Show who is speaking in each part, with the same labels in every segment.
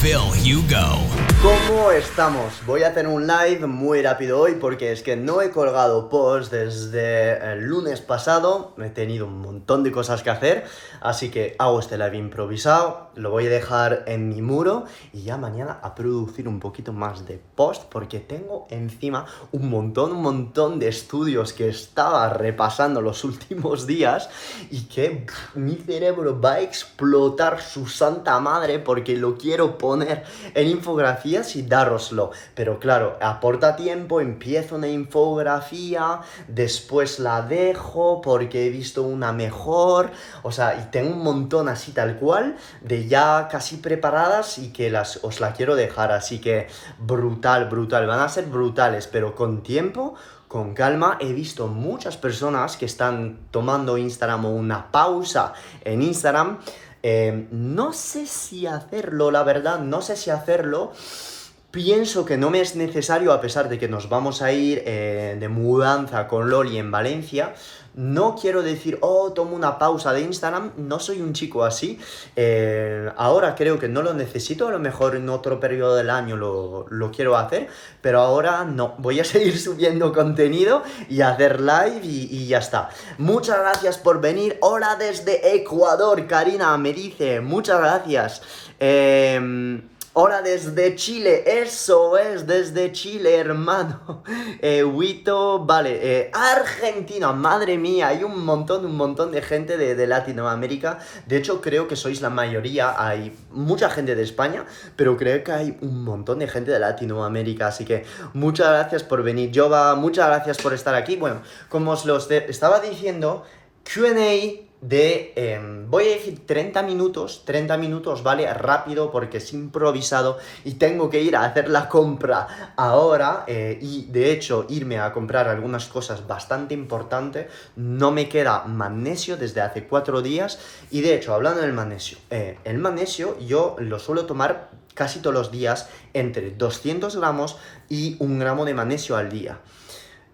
Speaker 1: Phil Hugo.
Speaker 2: ¿Cómo estamos? Voy a hacer un live muy rápido hoy porque es que no he colgado post desde el lunes pasado. He tenido un montón de cosas que hacer, así que hago este live improvisado, lo voy a dejar en mi muro y ya mañana a producir un poquito más de post porque tengo encima un montón, un montón de estudios que estaba repasando los últimos días y que mi cerebro va a explotar su santa madre porque lo quiero poner poner en infografías y daroslo. Pero claro, aporta tiempo, empiezo una infografía, después la dejo porque he visto una mejor, o sea, y tengo un montón así tal cual de ya casi preparadas y que las, os la quiero dejar, así que brutal, brutal, van a ser brutales, pero con tiempo con calma. He visto muchas personas que están tomando Instagram o una pausa en Instagram Em, no sé si hacerlo, la verdad, no sé si hacerlo. Pienso que no me es necesario, a pesar de que nos vamos a ir eh, de mudanza con Loli en Valencia. No quiero decir, oh, tomo una pausa de Instagram, no soy un chico así. Eh, ahora creo que no lo necesito, a lo mejor en otro periodo del año lo, quiero hacer, pero ahora no, voy a seguir subiendo contenido y hacer live y, y ya está. Muchas gracias por venir. Hola desde Ecuador, Karina me dice, muchas gracias. Eh, Hola desde Chile, eso es, desde Chile, hermano. Eh, vale, eh, Argentina, madre mía, hay un montón, un montón de gente de, Latinoamérica. De hecho, creo que sois la mayoría, hay mucha gente de España, pero creo que hay un montón de gente de Latinoamérica. Así que muchas gracias por venir, Jova, muchas gracias por estar aquí. Bueno, como os lo estaba diciendo, QA de, em, voy a decir 30 minutos, 30 minutos, ¿vale? Rápido porque es improvisado y tengo que ir a hacer la compra ahora eh, y de hecho irme a comprar algunas cosas bastante importantes. No me queda magnesio desde hace 4 días y de hecho, hablando del magnesio, eh, el magnesio yo lo suelo tomar casi todos los días entre 200 gramos y un gramo de magnesio al día.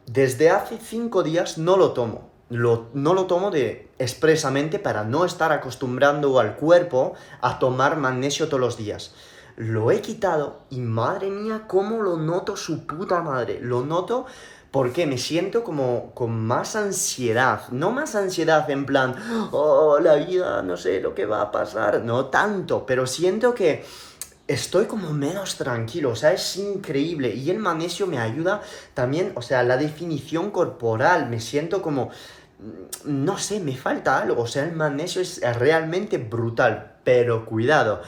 Speaker 2: Desde hace 5 días no lo tomo no lo tomo de expresamente para no estar acostumbrando al cuerpo a tomar magnesio todos los días. Lo he quitado y madre mía, cómo lo noto su puta madre. Lo noto porque me siento como con más ansiedad. No más ansiedad en plan, oh, la vida, no sé lo que va a pasar. No tanto, pero siento que estoy como menos tranquilo, o sea, es increíble. Y el magnesio me ayuda también, o sea, la definición corporal, me siento como, no sé, me falta algo, o sea, el magnesio es realmente brutal, pero cuidado.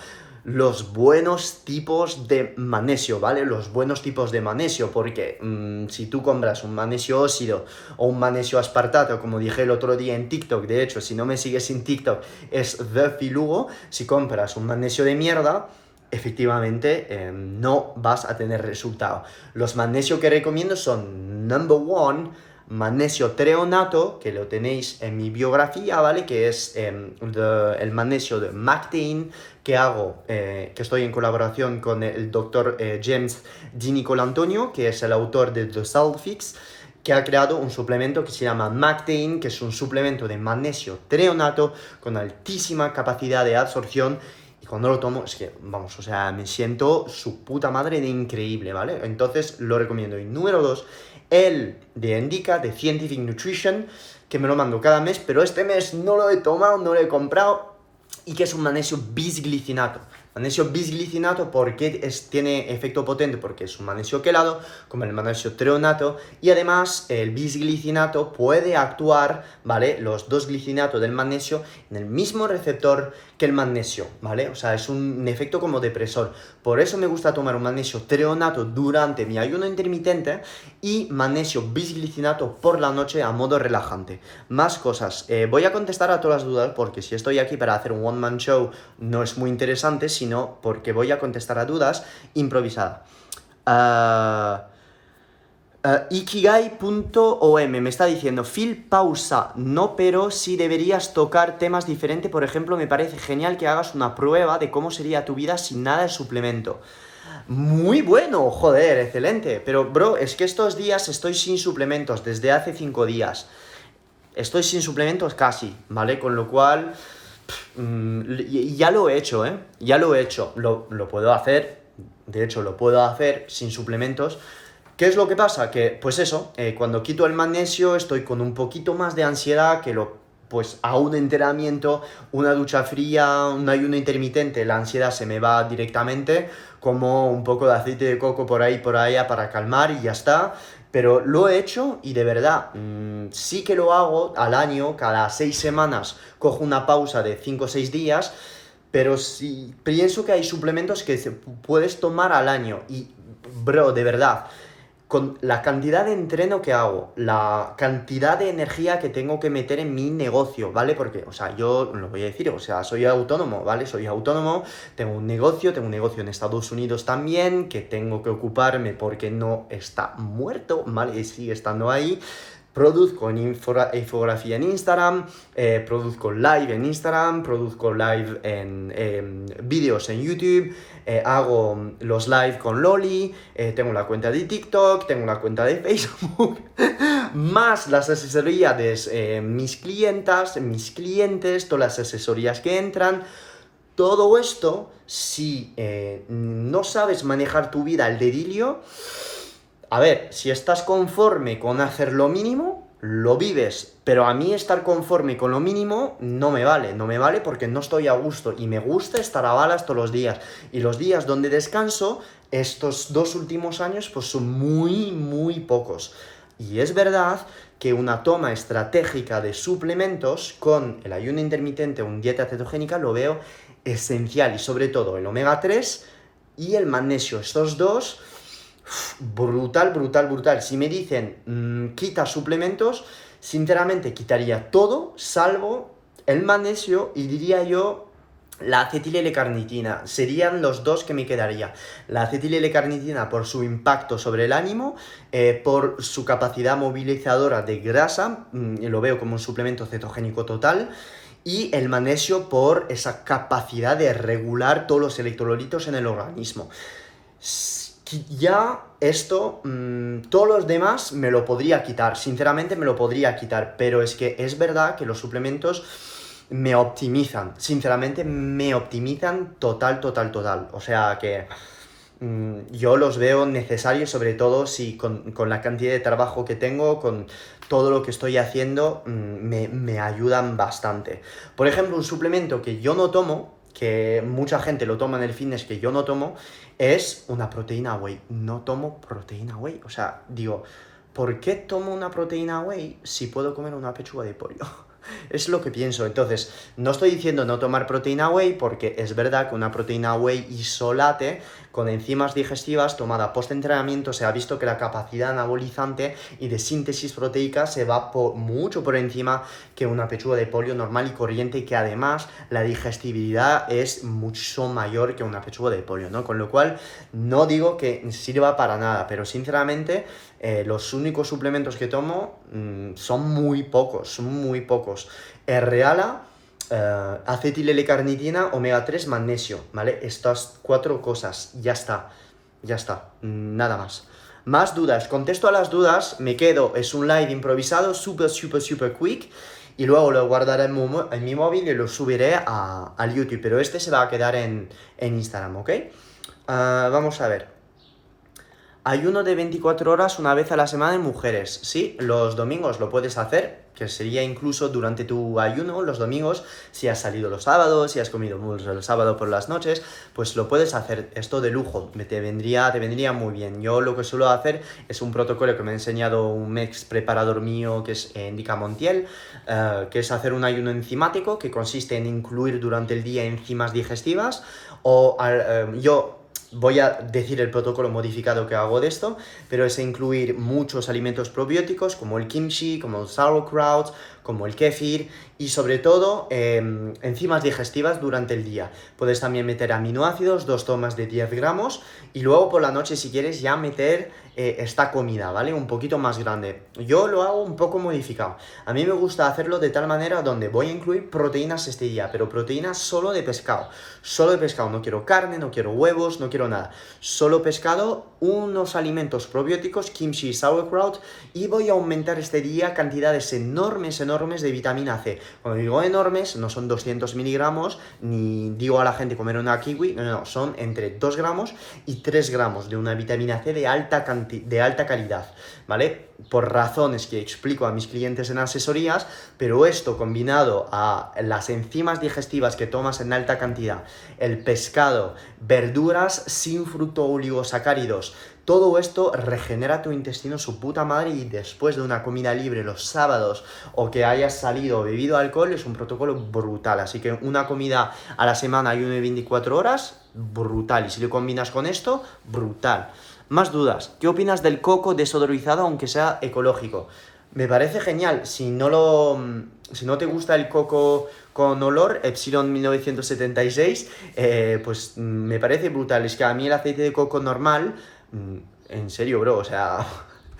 Speaker 2: Los buenos tipos de magnesio, ¿vale? Los buenos tipos de magnesio, porque mm, si tú compras un magnesio óxido o un magnesio aspartato, como dije el otro día en TikTok, de hecho, si no me sigues en TikTok, es The Filugo, si compras un magnesio de mierda, efectivamente eh, no vas a tener resultado. Los magnesios que recomiendo son number one, magnesio treonato, que lo tenéis en mi biografía, ¿vale? Que es em, el magnesio de MacTain, que hago, eh, que estoy en colaboración con el doctor eh, James Di Nicolantonio, que es el autor de The Fix que ha creado un suplemento que se llama MacTain, que es un suplemento de magnesio treonato con altísima capacidad de absorción cuando lo tomo, es que, vamos, o sea, me siento su puta madre de increíble, ¿vale? Entonces lo recomiendo. Y número dos, el de Indica, de Scientific Nutrition, que me lo mando cada mes, pero este mes no lo he tomado, no lo he comprado, y que es un magnesio bisglicinato. Magnesio bisglicinato, porque es, tiene efecto potente? Porque es un magnesio quelado, como el magnesio treonato, y además el bisglicinato puede actuar, ¿vale? Los dos glicinatos del magnesio en el mismo receptor que el magnesio, ¿vale? O sea, es un efecto como depresor. Por eso me gusta tomar un magnesio treonato durante mi ayuno intermitente y magnesio bisglicinato por la noche a modo relajante. Más cosas. Eh, voy a contestar a todas las dudas porque si estoy aquí para hacer un one-man show no es muy interesante sino porque voy a contestar a dudas improvisada. Uh, Ikigai.om me está diciendo, Phil, pausa, no, pero si deberías tocar temas diferentes. Por ejemplo, me parece genial que hagas una prueba de cómo sería tu vida sin nada de suplemento. Muy bueno, joder, excelente. Pero, bro, es que estos días estoy sin suplementos desde hace 5 días. Estoy sin suplementos casi, ¿vale? Con lo cual, mm, ya lo he hecho, ¿eh? Ya lo he hecho. Lo, lo puedo hacer, de hecho, lo puedo hacer sin suplementos. ¿Qué es lo que pasa? Que, pues eso, eh, cuando quito el magnesio estoy con un poquito más de ansiedad que lo pues a un entrenamiento, una ducha fría, un ayuno intermitente, la ansiedad se me va directamente, como un poco de aceite de coco por ahí, por allá para calmar y ya está. Pero lo he hecho y de verdad, mm, sí que lo hago al año, cada seis semanas cojo una pausa de 5 o 6 días, pero sí, pienso que hay suplementos que puedes tomar al año y, bro, de verdad, con la cantidad de entreno que hago, la cantidad de energía que tengo que meter en mi negocio, ¿vale? Porque, o sea, yo lo voy a decir, o sea, soy autónomo, ¿vale? Soy autónomo, tengo un negocio, tengo un negocio en Estados Unidos también, que tengo que ocuparme porque no está muerto, ¿vale? Y sigue estando ahí produzco en infografía en Instagram, eh, produzco live en Instagram, produzco live en vídeos en YouTube, eh, hago los live con Loli, eh, tengo la cuenta de TikTok, tengo la cuenta de Facebook, más las asesorías de mis clientas, mis clientes, todas las asesorías que entran. Todo esto, si no sabes manejar tu vida al dedillo, a ver, si estás conforme con hacer lo mínimo, lo vives, pero a mí estar conforme con lo mínimo no me vale, no me vale porque no estoy a gusto y me gusta estar a balas todos los días. Y los días donde descanso, estos dos últimos años, pues son muy, muy pocos. Y es verdad que una toma estratégica de suplementos con el ayuno intermitente o un dieta cetogénica lo veo esencial y sobre todo el omega 3 y el magnesio. Estos dos brutal, brutal, brutal. Si me dicen mm, quita suplementos, sinceramente quitaría todo, salvo el magnesio y diría yo la acetil-L-carnitina. Serían los dos que me quedaría. La acetil-L-carnitina por su impacto sobre el ánimo, eh, por su capacidad movilizadora de grasa, mm, lo veo como un suplemento cetogénico total. Y el magnesio por esa capacidad de regular todos los electrolitos en el organismo ya esto, mm, todos los demás me lo podría quitar, sinceramente me lo podría quitar, pero es que es verdad que los suplementos me optimizan, sinceramente me optimizan total, total, total. O sea que mm, yo los veo necesarios, sobre todo si con, la cantidad de trabajo que tengo, con todo lo que estoy haciendo, mm, me, me ayudan bastante. Por ejemplo, un suplemento que yo no tomo, que mucha gente lo toma en el fitness que yo no tomo, es una proteína whey. No tomo proteína whey. O sea, digo, ¿por qué tomo una proteína whey si puedo comer una pechuga de pollo? Es lo que pienso. Entonces, no estoy diciendo no tomar proteína whey porque es verdad que una proteína whey isolate con enzimas digestivas tomada post-entrenamiento se ha visto que la capacidad anabolizante y de síntesis proteica se va mucho por encima que una pechuga de pollo normal y corriente y que además la digestibilidad es mucho mayor que una pechuga de pollo, ¿no? Con lo cual, no digo que sirva para nada, pero sinceramente eh, los únicos suplementos que tomo mm, son muy pocos, son muy pocos. R-Reala, uh, acetil L-carnitina, omega 3, magnesio, ¿vale? Estas cuatro cosas, ya está, ya está, nada más. Más dudas, contesto a las dudas, me quedo, es un live improvisado, super, super, super quick, y luego lo guardaré en, mi móvil y lo subiré a, al YouTube, pero este se va a quedar en, Instagram, ¿ok? Ah, vamos a ver. Ayuno de 24 horas una vez a la semana en mujeres. Sí, los domingos lo puedes hacer, que sería incluso durante tu ayuno, los domingos, si has salido los sábados, si has comido el sábado por las noches, pues lo puedes hacer. Esto de lujo, te vendría, te vendría muy bien. Yo lo que suelo hacer es un protocolo que me ha enseñado un ex preparador mío que es Indica Montiel, eh, que es hacer un ayuno enzimático que consiste en incluir durante el día enzimas digestivas o eh, yo voy a decir el protocolo modificado que hago de esto, pero es incluir muchos alimentos probióticos como el kimchi, como el sauerkraut, como el kéfir y sobre todo em, enzimas digestivas durante el día. Puedes también meter aminoácidos, dos tomas de 10 gramos y luego por la noche si quieres ya meter eh, esta comida, ¿vale? Un poquito más grande. Yo lo hago un poco modificado. A mí me gusta hacerlo de tal manera donde voy a incluir proteínas este día, pero proteínas solo de pescado. Solo de pescado, no quiero carne, no quiero huevos, no quiero nada. Solo pescado, unos alimentos probióticos, kimchi, sauerkraut y voy a aumentar este día cantidades enormes, enormes de vitamina C. Cuando digo enormes, no son 200 miligramos, ni digo a la gente comer una kiwi, no, no, son entre 2 gramos y 3 gramos de una vitamina C de alta, de alta calidad, ¿vale? Por razones que explico a mis clientes en asesorías, pero esto combinado a las enzimas digestivas que tomas en alta cantidad, el pescado, verduras sin fruto oligosacáridos, todo esto regenera tu intestino su puta madre y después de una comida libre los sábados o que hayas salido o bebido alcohol es un protocolo brutal. Así que una comida a la semana y una de 24 horas, brutal. Y si lo combinas con esto, brutal. Más dudas. ¿Qué opinas del coco desodorizado aunque sea ecológico? Me parece genial. Si no lo. Si no te gusta el coco con olor, Epsilon 1976, eh, pues me parece brutal. Es que a mí el aceite de coco normal Mm, en serio, bro, o sea,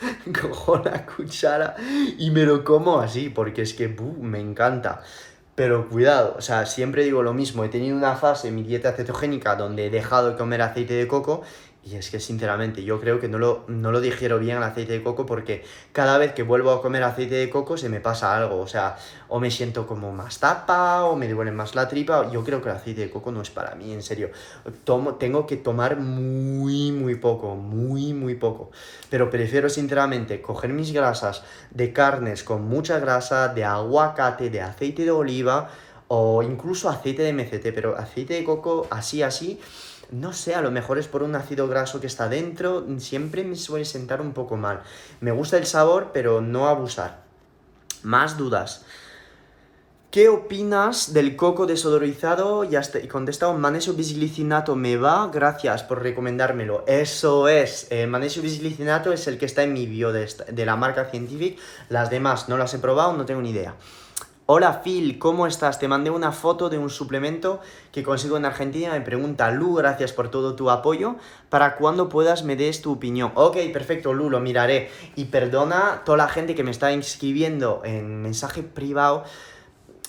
Speaker 2: cojo la cuchara y me lo como así, porque es que me encanta. Pero cuidado, o sea, siempre digo lo mismo, he tenido una fase en mi dieta cetogénica donde he dejado de comer aceite de coco y es que sinceramente yo creo que no lo, no lo bien el aceite de coco porque cada vez que vuelvo a comer aceite de coco se me pasa algo. O sea, o me siento como más tapa o me duele más la tripa. Yo creo que el aceite de coco no es para mí, en serio. Tomo, tengo que tomar muy, muy poco, muy, muy poco. Pero prefiero sinceramente coger mis grasas de carnes con mucha grasa, de aguacate, de aceite de oliva o incluso aceite de MCT. Pero aceite de coco así, así no sé, a lo mejor es por un ácido graso que está dentro, siempre me suele sentar un poco mal. Me gusta el sabor, pero no abusar. Más dudas. ¿Qué opinas del coco desodorizado? Ya está, contestado, magnesio bisglicinato me va, gracias por recomendármelo. Eso es, eh, magnesio bisglicinato es el que está en mi bio de, de la marca Scientific, las demás no las he probado, no tengo ni idea. Hola Phil, ¿cómo estás? Te mandé una foto de un suplemento que consigo en Argentina. Me pregunta Lu, gracias por todo tu apoyo. Para cuando puedas me des tu opinión. Ok, perfecto, Lu, lo miraré. Y perdona toda la gente que me está inscribiendo en mensaje privado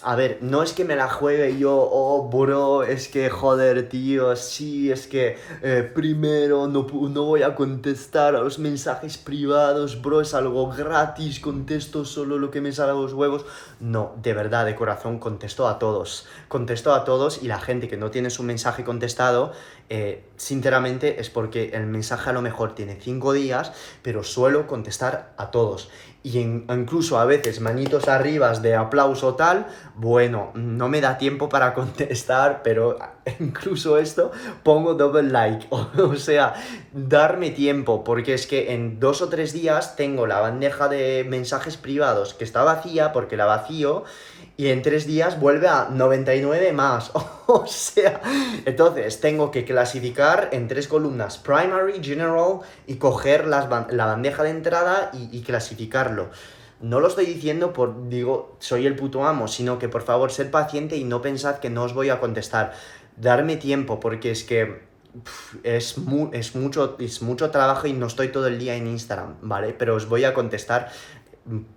Speaker 2: a ver, no es que me la juegue yo, oh, bro, es que, joder, tío, sí, es que eh, primero no, no voy a contestar a los mensajes privados, bro, es algo gratis, contesto solo lo que me sale a los huevos. No, de verdad, de corazón, contesto a todos. Contesto a todos y la gente que no tiene su mensaje contestado, eh, sinceramente es porque el mensaje a lo mejor tiene cinco días, pero suelo contestar a todos y incluso a veces manitos arriba de aplauso tal, bueno, no me da tiempo para contestar, pero incluso esto pongo double like, o, sea, darme tiempo, porque es que en dos o tres días tengo la bandeja de mensajes privados que está vacía porque la vacío y en tres días vuelve a 99 más. o sea, entonces tengo que clasificar en tres columnas, primary, general y coger las, la bandeja de entrada y, y, clasificarlo. No lo estoy diciendo por, digo, soy el puto amo, sino que por favor, ser paciente y no pensad que no os voy a contestar. Darme tiempo, porque es que es, es, mucho, es mucho trabajo y no estoy todo el día en Instagram, ¿vale? Pero os voy a contestar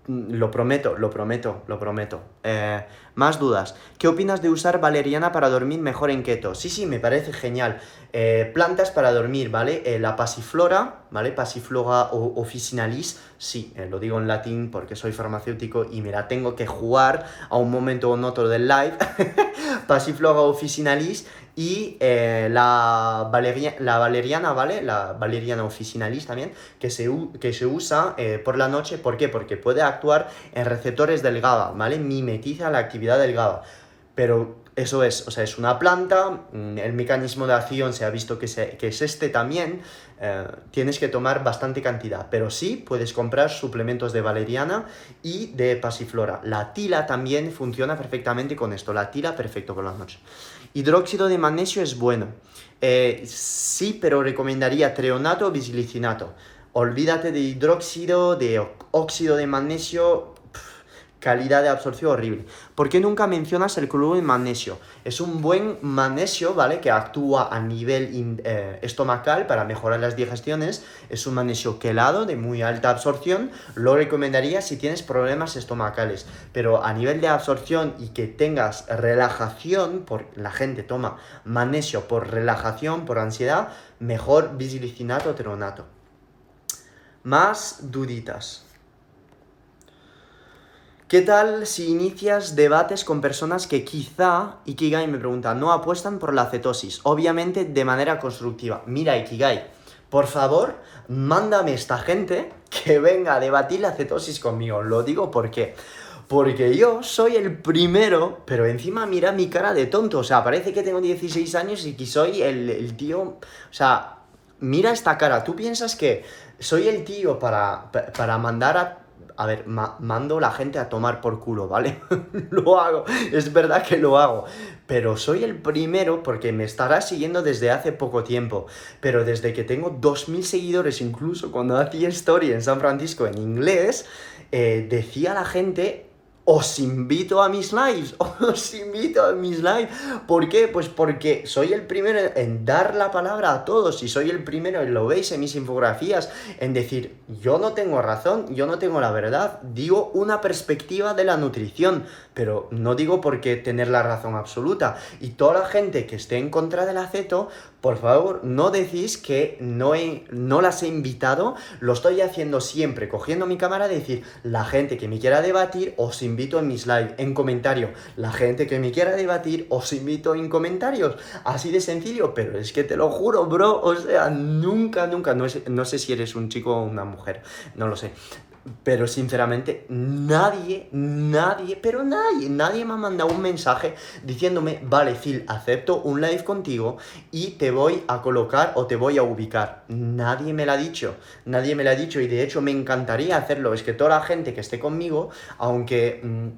Speaker 2: lo prometo, lo prometo, lo prometo. Eh, más dudas. ¿Qué opinas de usar valeriana para dormir mejor en keto? Sí, sí, me parece genial. Eh, plantas para dormir, ¿vale? Eh, la pasiflora, ¿vale? Pasiflora officinalis, sí, lo digo en latín porque soy farmacéutico y me la tengo que jugar a un momento o otro del live. pasiflora officinalis y eh, la, la valeriana, ¿vale? La valeriana officinalis también, que se, que se usa eh, por la noche, ¿por qué? Porque puede actuar en receptores del GABA, ¿vale? Mimetiza la actividad del GABA. Pero eso es, o sea, es una planta, mm, el mecanismo de acción se ha visto que, que es este también, eh, tienes que tomar bastante cantidad, pero sí puedes comprar suplementos de valeriana y de pasiflora. La tila también funciona perfectamente con esto, la tila perfecto por la noche. Hidróxido de magnesio es bueno. Eh, sí, pero recomendaría treonato o bisglicinato. Olvídate de hidróxido, de óxido de magnesio. Calidad de absorción horrible. ¿Por qué nunca mencionas el magnesio? Es un buen magnesio, ¿vale? Que actúa a nivel eh, estomacal para mejorar las digestiones. Es un magnesio quelado de muy alta absorción. Lo recomendaría si tienes problemas estomacales. Pero a nivel de absorción y que tengas relajación, por la gente toma magnesio por relajación, por ansiedad, mejor bisilicinato teronato. Más duditas. ¿Qué tal si inicias debates con personas que quizá, Ikigai me pregunta, no apuestan por la cetosis? Obviamente de manera constructiva. Mira, Ikigai, por favor, mándame esta gente que venga a debatir la cetosis conmigo. Lo digo porque... Porque yo soy el primero, pero encima mira mi cara de tonto. O sea, parece que tengo 16 años y que soy el, el tío... O sea, mira esta cara. ¿Tú piensas que soy el tío para, para mandar a a ver, mando la gente a tomar por culo, ¿vale? lo hago, es verdad que lo hago. Pero soy el primero porque me estará siguiendo desde hace poco tiempo. Pero desde que tengo 2.000 seguidores, incluso cuando hacía story en San Francisco en inglés, eh, decía a la gente, os invito a mis lives, os invito a mis lives. ¿Por qué? Pues porque soy el primero en dar la palabra a todos y soy el primero, lo veis en mis infografías, en decir, yo no tengo razón, yo no tengo la verdad, digo una perspectiva de la nutrición, pero no digo por qué tener la razón absoluta. Y toda la gente que esté en contra del aceto, por favor, no decís que no, he, no las he invitado, lo estoy haciendo siempre, cogiendo mi cámara, decir, la gente que me quiera debatir, os invito en mis live, en comentario. La gente que me quiera debatir, os invito en comentarios. Así de sencillo, pero es que te lo juro, bro, o sea, nunca, nunca, no, no sé si eres un chico o una mujer, no lo sé. Pero sinceramente, nadie, nadie, pero nadie, nadie me ha mandado un mensaje diciéndome, vale, Phil, acepto un live contigo y te voy a colocar o te voy a ubicar. Nadie me lo ha dicho, nadie me lo ha dicho y de hecho me encantaría hacerlo. Es que toda la gente que esté conmigo, aunque, mm,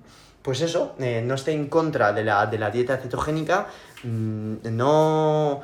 Speaker 2: pues eso, eh, no esté en contra de la, dieta cetogénica, mm, no...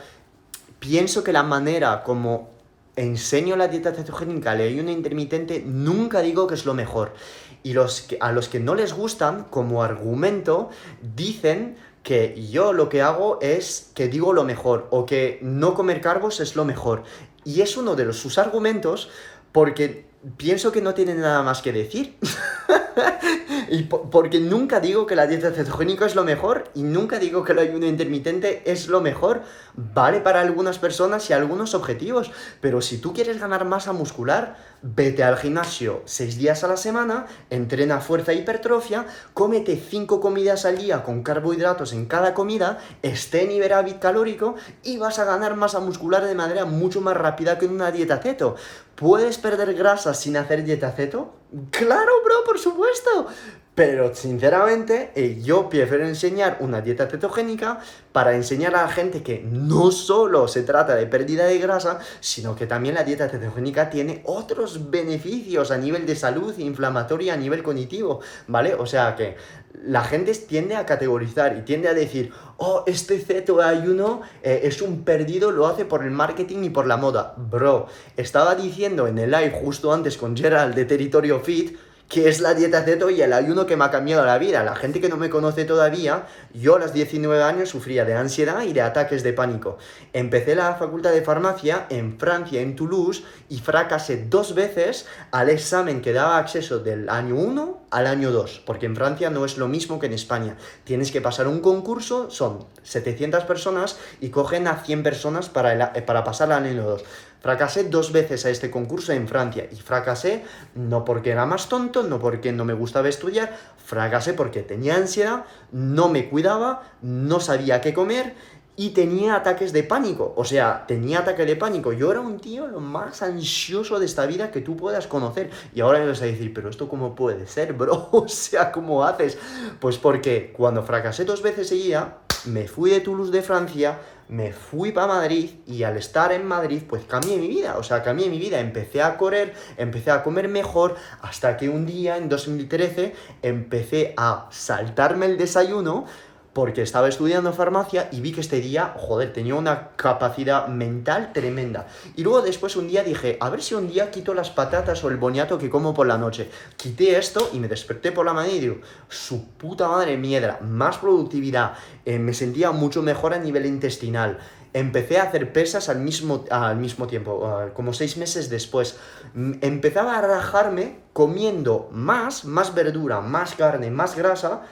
Speaker 2: Pienso que la manera como enseño la dieta cetogénica, el ayuno intermitente, nunca digo que es lo mejor. Y los que, a los que no les gustan, como argumento, dicen que yo lo que hago es que digo lo mejor o que no comer carbos es lo mejor. Y es uno de sus argumentos porque pienso que no tienen nada más que decir. y porque nunca digo que la dieta cetogénica es lo mejor y nunca digo que el ayuno intermitente es lo mejor. Vale para algunas personas y algunos objetivos, pero si tú quieres ganar masa muscular, vete al gimnasio seis días a la semana, entrena fuerza e hipertrofia, cómete cinco comidas al día con carbohidratos en cada comida, esté en hiperávit calórico y vas a ganar masa muscular de manera mucho más rápida que en una dieta ceto. ¿Puedes perder grasa sin hacer dieta ceto? Claro, bro, por supuesto. Pero sinceramente, eh, yo prefiero enseñar una dieta cetogénica para enseñar a la gente que no solo se trata de pérdida de grasa, sino que también la dieta cetogénica tiene otros beneficios a nivel de salud inflamatoria, a nivel cognitivo, ¿vale? O sea que la gente tiende a categorizar y tiende a decir, oh, este ceto ayuno eh, es un perdido, lo hace por el marketing y por la moda. Bro, estaba diciendo en el live justo antes con Gerald de Territorio Fit, que es la dieta ceto y el ayuno que me ha cambiado la vida. La gente que no me conoce todavía, yo a los 19 años sufría de ansiedad y de ataques de pánico. Empecé la facultad de farmacia en Francia, en Toulouse, y fracasé dos veces al examen que daba acceso del año 1 al año 2, porque en Francia no es lo mismo que en España. Tienes que pasar un concurso, son 700 personas y cogen a 100 personas para, para pasar al año 2. Fracasé dos veces a este concurso en Francia y fracasé no porque era más tonto, no porque no me gustaba estudiar, fracasé porque tenía ansiedad, no me cuidaba, no sabía qué comer y tenía ataques de pánico. O sea, tenía ataque de pánico. Yo era un tío lo más ansioso de esta vida que tú puedas conocer. Y ahora me vas a decir, pero esto cómo puede ser, bro? O sea, ¿cómo haces? Pues porque cuando fracasé dos veces seguía, me fui de Toulouse de Francia, me fui para Madrid y al estar en Madrid pues cambié mi vida, o sea, cambié mi vida, empecé a correr, empecé a comer mejor, hasta que un día en 2013 empecé a saltarme el desayuno porque estaba estudiando farmacia y vi que este día, joder, tenía una capacidad mental tremenda. Y luego después un día dije, a ver si un día quito las patatas o el boniato que como por la noche. Quité esto y me desperté por la mañana y digo, su puta madre mierda, más productividad, eh, me sentía mucho mejor a nivel intestinal. Empecé a hacer pesas al mismo, al mismo tiempo, como seis meses después. Empezaba a rajarme comiendo más, más verdura, más carne, más grasa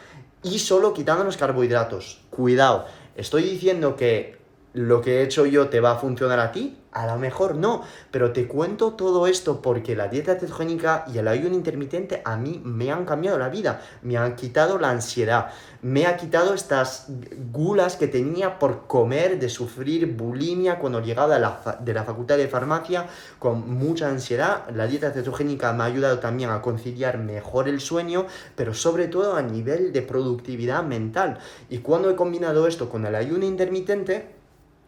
Speaker 2: y solo quitando los carbohidratos. Cuidado, estoy diciendo que lo que he hecho yo te va a funcionar a ti, a lo mejor no, pero te cuento todo esto porque la dieta cetogénica y el ayuno intermitente a mí me han cambiado la vida, me han quitado la ansiedad, me ha quitado estas gulas que tenía por comer, de sufrir bulimia cuando llegaba de la, de la facultad de farmacia con mucha ansiedad. La dieta cetogénica me ha ayudado también a conciliar mejor el sueño, pero sobre todo a nivel de productividad mental. Y cuando he combinado esto con el ayuno intermitente,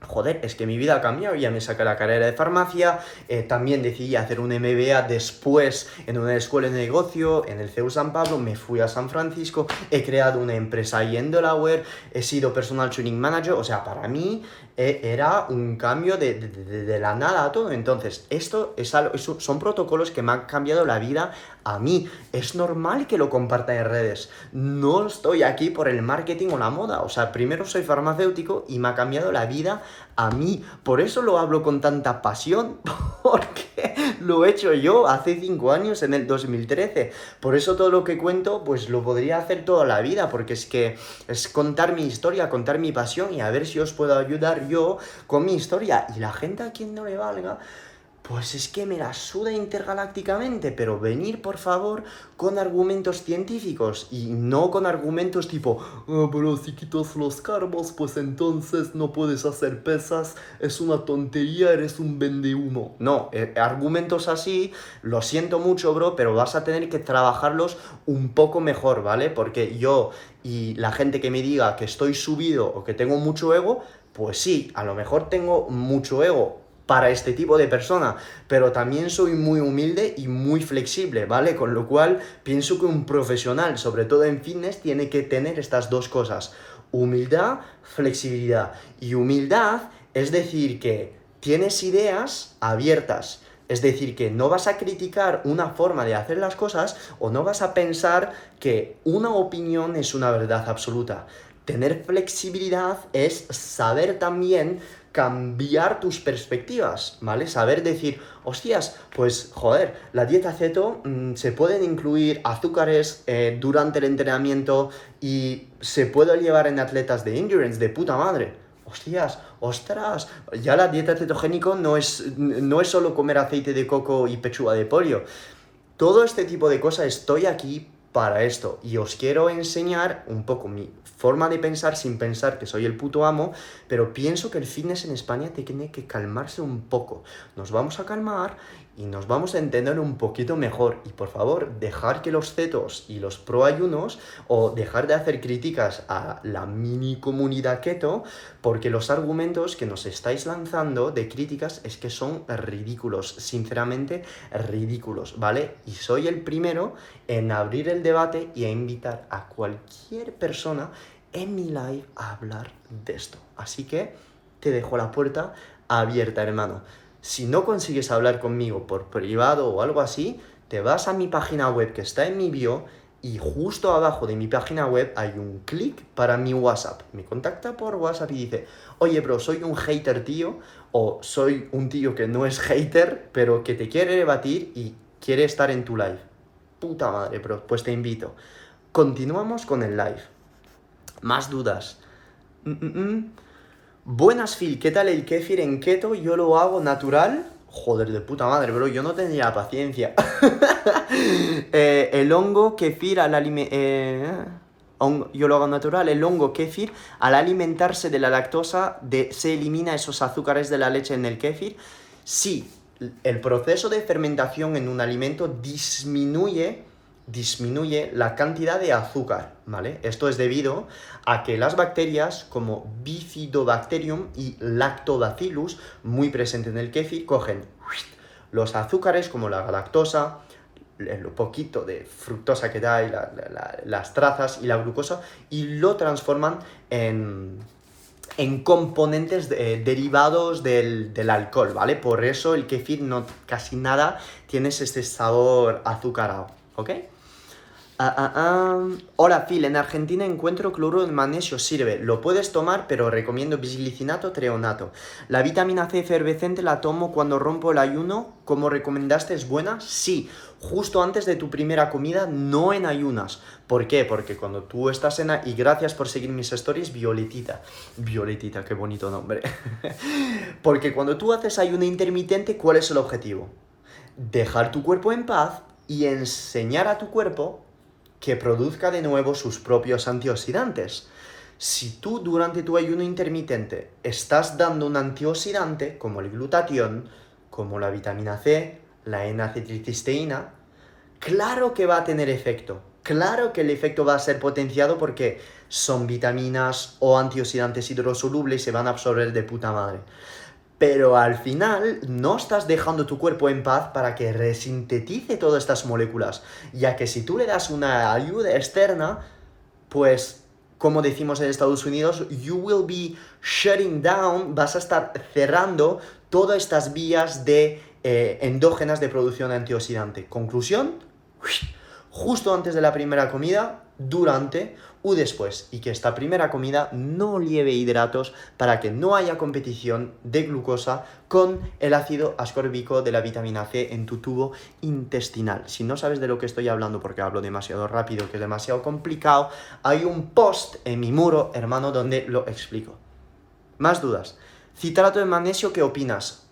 Speaker 2: joder, es que mi vida ha cambiado, ya me saqué la carrera de farmacia, eh, también decidí hacer un MBA después en una escuela de negocio, en el CEU San Pablo, me fui a San Francisco, he creado una empresa ahí en Delaware, he sido personal training manager, o sea, para mí era un cambio de, de, la nada a todo. Entonces, esto es algo, son protocolos que me han cambiado la vida a mí. Es normal que lo comparta en redes. No estoy aquí por el marketing o la moda. O sea, primero soy farmacéutico y me ha cambiado la vida a mí. Por eso lo hablo con tanta pasión, porque lo he hecho yo hace 5 años, en el 2013. Por eso todo lo que cuento, pues lo podría hacer toda la vida, porque es que es contar mi historia, contar mi pasión y a ver si os puedo ayudar yo con mi historia. Y la gente a quien no le valga, pues es que me la suda intergalácticamente, pero venir por favor con argumentos científicos y no con argumentos tipo, oh, pero si quitas los carbos, pues entonces no puedes hacer pesas, es una tontería, eres un vendehumo. No, eh, argumentos así, lo siento mucho, bro, pero vas a tener que trabajarlos un poco mejor, ¿vale? Porque yo y la gente que me diga que estoy subido o que tengo mucho ego, pues sí, a lo mejor tengo mucho ego, para este tipo de persona, pero también soy muy humilde y muy flexible, ¿vale? Con lo cual pienso que un profesional, sobre todo en fitness, tiene que tener estas dos cosas, humildad, flexibilidad. Y humildad es decir que tienes ideas abiertas, es decir, que no vas a criticar una forma de hacer las cosas o no vas a pensar que una opinión es una verdad absoluta. Tener flexibilidad es saber también cambiar tus perspectivas, ¿vale? Saber decir, hostias, pues joder, la dieta ceto mm, se pueden incluir azúcares eh, durante el entrenamiento y se puede llevar en atletas de endurance, de puta madre. Hostias, ostras, ya la dieta cetogénico no es, no es solo comer aceite de coco y pechuga de pollo. Todo este tipo de cosas estoy aquí para esto y os quiero enseñar un poco mi forma de pensar sin pensar que soy el puto amo, pero pienso que el fitness en España tiene que calmarse un poco. Nos vamos a calmar y nos vamos a entender un poquito mejor. Y por favor, dejar que los cetos y los pro ayunos o dejar de hacer críticas a la mini comunidad keto, porque los argumentos que nos estáis lanzando de críticas es que son ridículos, sinceramente ridículos, ¿vale? Y soy el primero en abrir el debate y a invitar a cualquier persona en mi live a hablar de esto. Así que te dejo la puerta abierta, hermano. Si no consigues hablar conmigo por privado o algo así, te vas a mi página web que está en mi bio y justo abajo de mi página web hay un clic para mi WhatsApp. Me contacta por WhatsApp y dice, oye bro, soy un hater tío o soy un tío que no es hater, pero que te quiere debatir y quiere estar en tu live. Puta madre, bro, pues te invito. Continuamos con el live. Más dudas. Mm, mm, mm. Buenas, Phil, ¿qué tal el kéfir en keto? Yo lo hago natural. Joder, de puta madre, bro, yo no tendría paciencia. Eh, el hongo kéfir al alimentarse... Eh, yo lo hago natural, el hongo kéfir, al alimentarse de la lactosa, se elimina esos azúcares de la leche en el kéfir. Sí, el proceso de fermentación en un alimento disminuye disminuye la cantidad de azúcar, ¿vale? Esto es debido a que las bacterias como Bifidobacterium y Lactobacillus, muy presentes en el kéfir, cogen los azúcares como la galactosa, lo poquito de fructosa que da y las trazas y la glucosa y lo transforman en, en componentes derivados del, del, alcohol, ¿vale? Por eso el kefir no casi nada tiene este sabor azucarado, ¿ok? Ah, ah, ah. Hola Phil, en Argentina encuentro cloruro de magnesio, sirve. Lo puedes tomar, pero recomiendo bisglicinato treonato. La vitamina C efervescente la tomo cuando rompo el ayuno. Como recomendaste, ¿es buena? Sí, justo antes de tu primera comida, no en ayunas. ¿Por qué? Porque cuando tú estás en... Y gracias por seguir mis stories, Violetita. Violetita, qué bonito nombre. Porque cuando tú haces ayuno intermitente, ¿cuál es el objetivo? Dejar tu cuerpo en paz y enseñar a tu cuerpo que produzca de nuevo sus propios antioxidantes. Si tú durante tu ayuno intermitente estás dando un antioxidante, como el glutatión, como la vitamina C, la N-acetilcisteína, claro que va a tener efecto. Claro que el efecto va a ser potenciado porque son vitaminas o antioxidantes hidrosolubles y se van a absorber de puta madre pero al final no estás dejando tu cuerpo en paz para que resintetice todas estas moléculas, ya que si tú le das una ayuda externa, pues como decimos en Estados Unidos, you will be shutting down, vas a estar cerrando todas estas vías de eh, endógenas de producción antioxidante. Conclusión, justo antes de la primera comida, durante o después y que esta primera comida no lleve hidratos para que no haya competición de glucosa con el ácido ascórbico de la vitamina C en tu tubo intestinal. Si no sabes de lo que estoy hablando porque hablo demasiado rápido, que es demasiado complicado, hay un post en mi muro, hermano, donde lo explico. Más dudas. Citrato de magnesio, ¿qué opinas?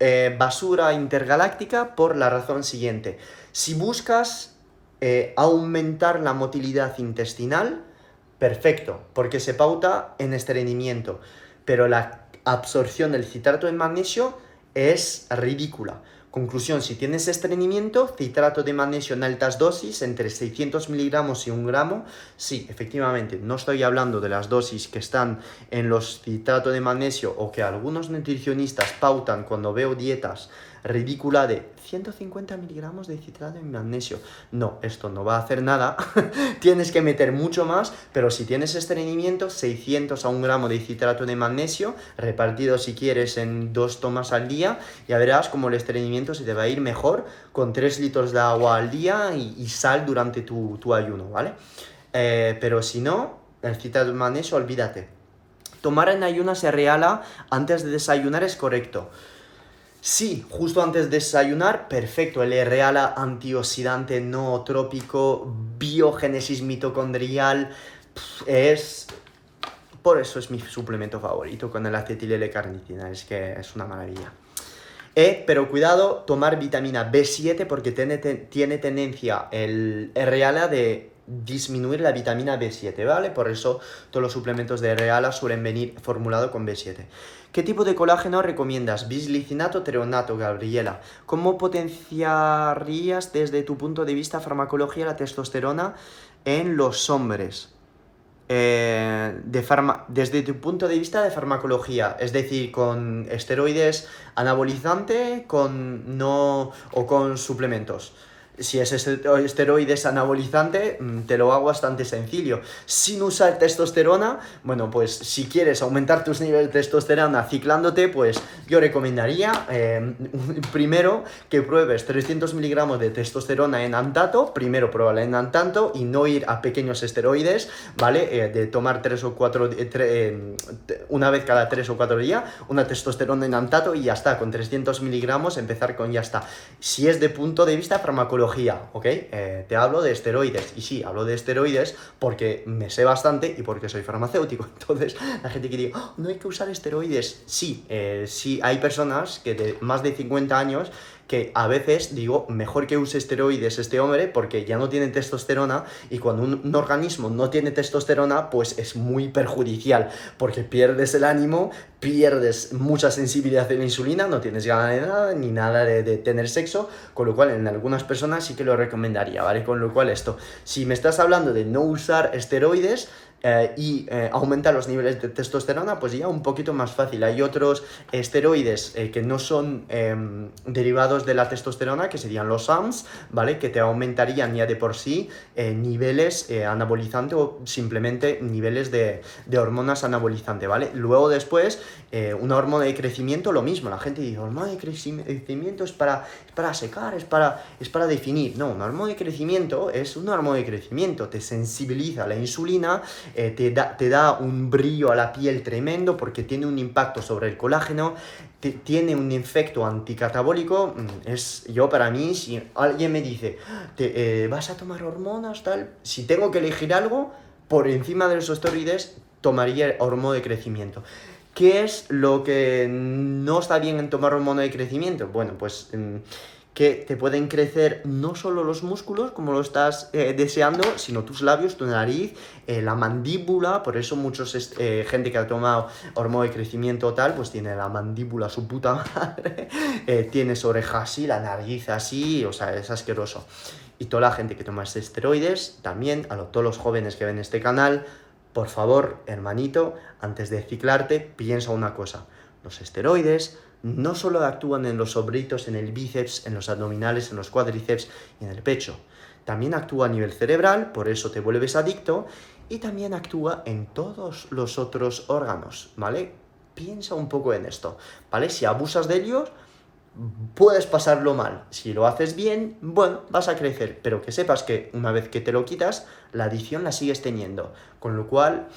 Speaker 2: Eh, basura intergaláctica por la razón siguiente. Si buscas eh, aumentar la motilidad intestinal, perfecto, porque se pauta en estreñimiento, pero la absorción del citrato de magnesio es ridícula. Conclusión, si tienes estreñimiento, citrato de magnesio en altas dosis, entre 600 miligramos y 1 gramo, sí, efectivamente, no estoy hablando de las dosis que están en los citratos de magnesio o que algunos nutricionistas pautan cuando veo dietas ridícula de 150 miligramos de citrato de magnesio. No, esto no va a hacer nada. tienes que meter mucho más, pero si tienes estreñimiento, 600 a 1 gramo de citrato de magnesio, repartido si quieres en dos tomas al día, ya verás como el estreñimiento se te va a ir mejor con 3 litros de agua al día y, sal durante tu, ayuno, ¿vale? Eh, pero si no, el citrato de magnesio, olvídate. Tomar en ayunas cereala antes de desayunar es correcto. Sí, justo antes de desayunar, perfecto. El real antioxidante no trópico, biogénesis mitocondrial, es... Por eso es mi suplemento favorito con el acetil L-carnitina, es que es una maravilla. Eh, pero cuidado, tomar vitamina B7 porque tiene, tiene tendencia el Reala de disminuir la vitamina B7, ¿vale? Por eso todos los suplementos de Reala suelen venir formulados con B7. ¿Qué tipo de colágeno recomiendas? Bisglicinato, treonato, Gabriela. ¿Cómo potenciarías desde tu punto de vista farmacología la testosterona en los hombres? Eh, de desde tu punto de vista de farmacología, es decir, con esteroides anabolizante, con no o con suplementos si es esteroides anabolizante, mm, te lo hago bastante sencillo. Sin usar testosterona, bueno, pues si quieres aumentar tus niveles de testosterona ciclándote, pues yo recomendaría eh, primero que pruebes 300 miligramos de testosterona en antato, primero pruébala en antato y no ir a pequeños esteroides, ¿vale? Eh, de tomar tres o cuatro, eh, una vez cada 3 o 4 días, una testosterona en antato y ya está, con 300 miligramos empezar con ya está. Si es de punto de vista farmacológico, ¿ok? Eh, te hablo de esteroides. Y sí, hablo de esteroides porque me sé bastante y porque soy farmacéutico. Entonces, la gente que dice, oh, no hay que usar esteroides. Sí, eh, sí, hay personas que de más de 50 años que a veces digo, mejor que use esteroides este hombre porque ya no tiene testosterona y cuando un, organismo no tiene testosterona, pues es muy perjudicial porque pierdes el ánimo, pierdes mucha sensibilidad a la insulina, no tienes ganas de nada, ni nada de, tener sexo, con lo cual en algunas personas sí que lo recomendaría, ¿vale? Con lo cual esto, si me estás hablando de no usar esteroides, eh, y eh, aumenta los niveles de testosterona, pues ya un poquito más fácil. Hay otros esteroides eh, que no son em, derivados de la testosterona, que serían los SAMs, ¿vale? Que te aumentarían ya de por sí niveles anabolizantes o simplemente niveles de, de hormonas anabolizantes, ¿vale? Luego después, una hormona de crecimiento, lo mismo. La gente dice, hormona de crecimiento es para, es para secar, es para, es para definir. No, una hormona de crecimiento es una hormona de crecimiento, te sensibiliza la insulina, eh, te, da, te da un brillo a la piel tremendo porque tiene un impacto sobre el colágeno, tiene un efecto anticatabólico. Mm, es yo para mí, si alguien me dice, te, eh, vas a tomar hormonas, tal, si tengo que elegir algo, por encima de los esteroides, tomaría hormona de crecimiento. ¿Qué es lo que no está bien en tomar hormona de crecimiento? Bueno, pues... Mm, que te pueden crecer no solo los músculos como lo estás eh, deseando, sino tus labios, tu nariz, eh, la mandíbula, por eso muchos eh, gente que ha tomado hormona de crecimiento tal, pues tiene la mandíbula su puta madre, tienes orejas así, la nariz así, o sea, es asqueroso. Y toda la gente que toma esteroides, también, a todos los jóvenes que ven este canal, por favor, hermanito, antes de ciclarte, piensa una cosa. Los esteroides no solo actúan en los obritos, en el bíceps, en los abdominales, en los cuádriceps y en el pecho. También actúa a nivel cerebral, por eso te vuelves adicto, y también actúa en todos los otros órganos, ¿vale? Piensa un poco en esto, ¿vale? Si abusas de ellos, puedes pasarlo mal. Si lo haces bien, bueno, vas a crecer, pero que sepas que una vez que te lo quitas, la adicción la sigues teniendo. Con lo cual,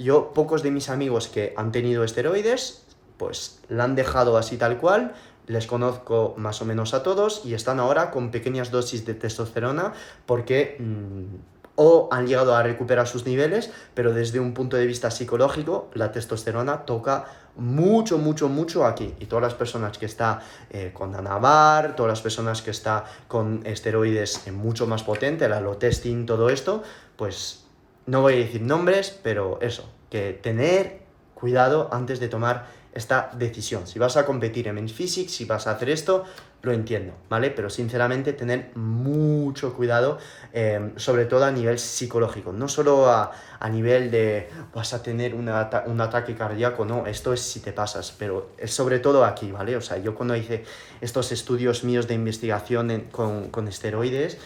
Speaker 2: yo, pocos de mis amigos que han tenido esteroides, pues la han dejado así tal cual, les conozco más o menos a todos y están ahora con pequeñas dosis de testosterona porque mm, o han llegado a recuperar sus niveles, pero desde un punto de vista psicológico la testosterona toca mucho, mucho, mucho aquí. Y todas las personas que está eh, con Anavar, todas las personas que está con esteroides mucho más potentes, la testing, todo esto, pues no voy a decir nombres, pero eso, que tener cuidado antes de tomar esta decisión. Si vas a competir en Men's Physics, si vas a hacer esto, lo entiendo, ¿vale? Pero sinceramente tener mucho cuidado, em, sobre todo a nivel psicológico, no solo a, nivel de vas a tener un ataque cardíaco, no, esto es si te pasas, pero es sobre todo aquí, ¿vale? O sea, yo cuando hice estos estudios míos de investigación con, con esteroides,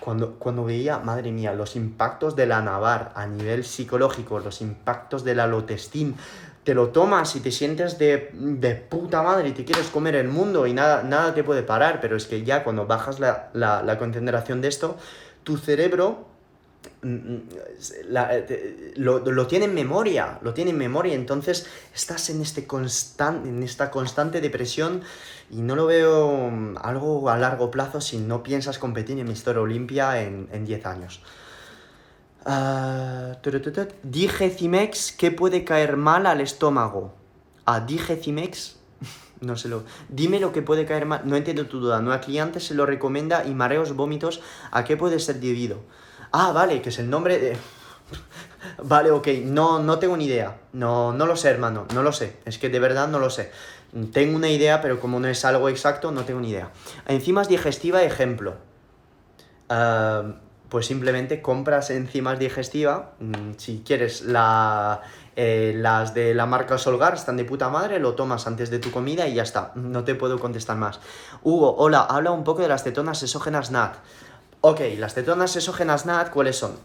Speaker 2: cuando, cuando veía, madre mía, los impactos de la Navar a nivel psicológico, los impactos de la Lotestin, te lo tomas y te sientes de, de, puta madre y te quieres comer el mundo y nada, nada te puede parar, pero es que ya cuando bajas la, la, concentración de esto, tu cerebro mm, mm, lo, lo, tiene en memoria, lo tiene en memoria, entonces estás en, este constan, en esta constante depresión y no lo veo mm, algo a largo plazo si no piensas competir en Mister Olimpia en 10 años. Uh, dije Cimex que puede caer mal al estómago. Ah, dije Cimex. no sé lo. Dime lo que puede caer mal. No entiendo tu duda. No a clientes se lo recomienda y mareos, vómitos. ¿A qué puede ser debido? Ah, vale, que es el nombre de. vale, ok. No, no tengo ni idea. No, no lo sé, hermano. No lo sé. Es que de verdad no lo sé. Tengo una idea, pero como no es algo exacto, no tengo ni idea. Enzimas digestiva, ejemplo. Uh, pues simplemente compras enzimas digestiva. Mm, si quieres la, eh, las de la marca Solgar están de puta madre, lo tomas antes de tu comida y ya está. No te puedo contestar más. Hugo, hola, habla un poco de las cetonas exógenas NAT. Ok, las cetonas exógenas NAT, ¿cuáles son?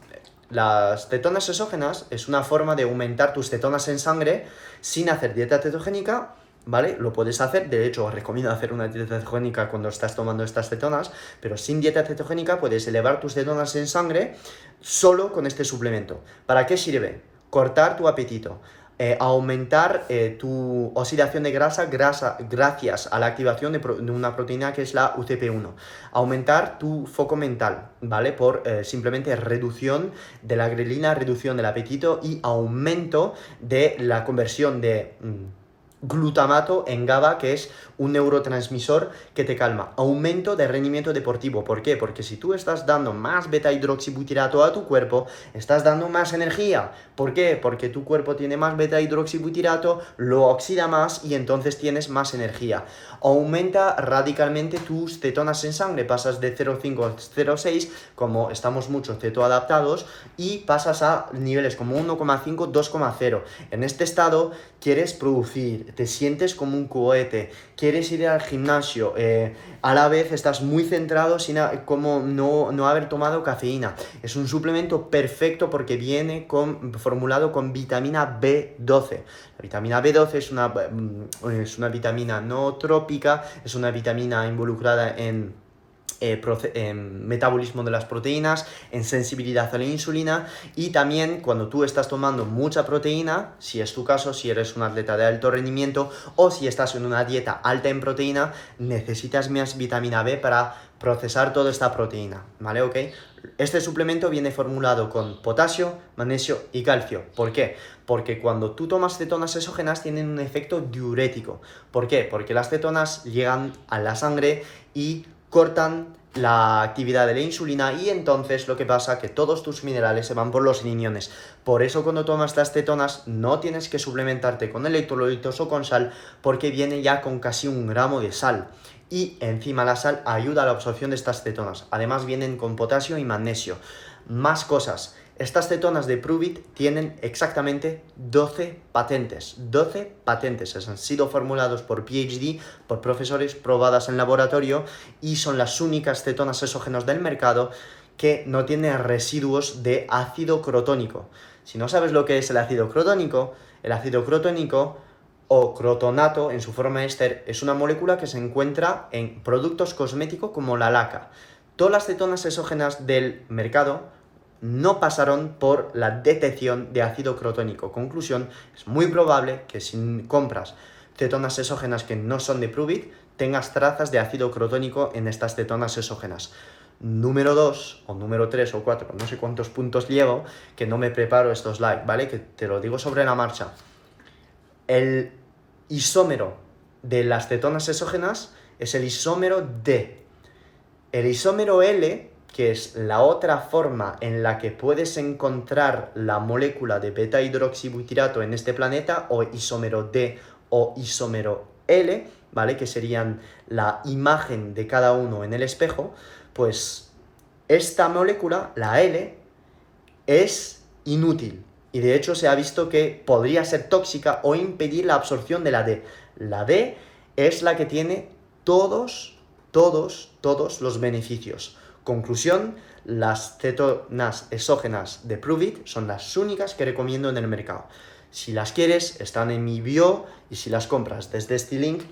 Speaker 2: Las cetonas exógenas es una forma de aumentar tus cetonas en sangre sin hacer dieta cetogénica ¿vale? Lo puedes hacer, de hecho os recomiendo hacer una dieta cetogénica cuando estás tomando estas cetonas, pero sin dieta cetogénica puedes elevar tus cetonas en sangre solo con este suplemento. ¿Para qué sirve? Cortar tu apetito, eh, aumentar eh, tu oxidación de grasa, grasa gracias a la activación de, una proteína que es la UTP1. Aumentar tu foco mental, ¿vale? Por eh, simplemente reducción de la grelina, reducción del apetito y aumento de la conversión de... Mm, glutamato en GABA, que es un neurotransmisor que te calma. Aumento de rendimiento deportivo. ¿Por qué? Porque si tú estás dando más beta hidroxibutirato a tu cuerpo, estás dando más energía. ¿Por qué? Porque tu cuerpo tiene más beta hidroxibutirato, lo oxida más y entonces tienes más energía. Aumenta radicalmente tus cetonas en sangre. Pasas de 0,5 a 0,6, como estamos muchos cetoadaptados, y pasas a niveles como 1,5, 2,0. En este estado quieres producir, te sientes como un cohete, quieres ir al gimnasio, eh, a la vez estás muy centrado sin como no, no, haber tomado cafeína. Es un suplemento perfecto porque viene con, formulado con vitamina B12. La vitamina B12 es una, mm, es una vitamina no trópica, es una vitamina involucrada en eh, en metabolismo de las proteínas, en sensibilidad a la insulina y también cuando tú estás tomando mucha proteína, si es tu caso, si eres un atleta de alto rendimiento o si estás en una dieta alta en proteína, necesitas más vitamina B para procesar toda esta proteína, ¿vale? ¿Ok? Este suplemento viene formulado con potasio, magnesio y calcio. ¿Por qué? Porque cuando tú tomas cetonas exógenas tienen un efecto diurético. ¿Por qué? Porque las cetonas llegan a la sangre y cortan la actividad de la insulina y entonces lo que pasa que todos tus minerales se van por los riñones. Por eso cuando tomas estas cetonas no tienes que suplementarte con electrolitos o con sal porque viene ya con casi un gramo de sal. Y encima la sal ayuda a la absorción de estas cetonas. Además vienen con potasio y magnesio. Más cosas. Estas cetonas de Pruvit tienen exactamente 12 patentes. 12 patentes. Han sido formulados por PhD, por profesores probadas en laboratorio y son las únicas cetonas exógenas del mercado que no tienen residuos de ácido crotónico. Si no sabes lo que es el ácido crotónico, el ácido crotónico o crotonato en su forma éster es una molécula que se encuentra en productos cosméticos como la laca. Todas las cetonas exógenas del mercado no pasaron por la detección de ácido crotónico. Conclusión, es muy probable que si compras cetonas exógenas que no son de Pruvit, tengas trazas de ácido crotónico en estas cetonas exógenas. Número 2 o número 3 o 4, no sé cuántos puntos llevo, que no me preparo estos likes, ¿vale? Que te lo digo sobre la marcha. El isómero de las cetonas exógenas es el isómero D. El isómero L que es la otra forma en la que puedes encontrar la molécula de beta hidroxibutirato en este planeta, o isómero D o isómero L, ¿vale? Que serían la imagen de cada uno en el espejo, pues esta molécula, la L, es inútil. Y de hecho se ha visto que podría ser tóxica o impedir la absorción de la D. La D es la que tiene todos, todos, todos los beneficios. Conclusión, las cetonas exógenas de Pruvit son las únicas que recomiendo en el mercado. Si las quieres, están en mi bio y si las compras desde este link,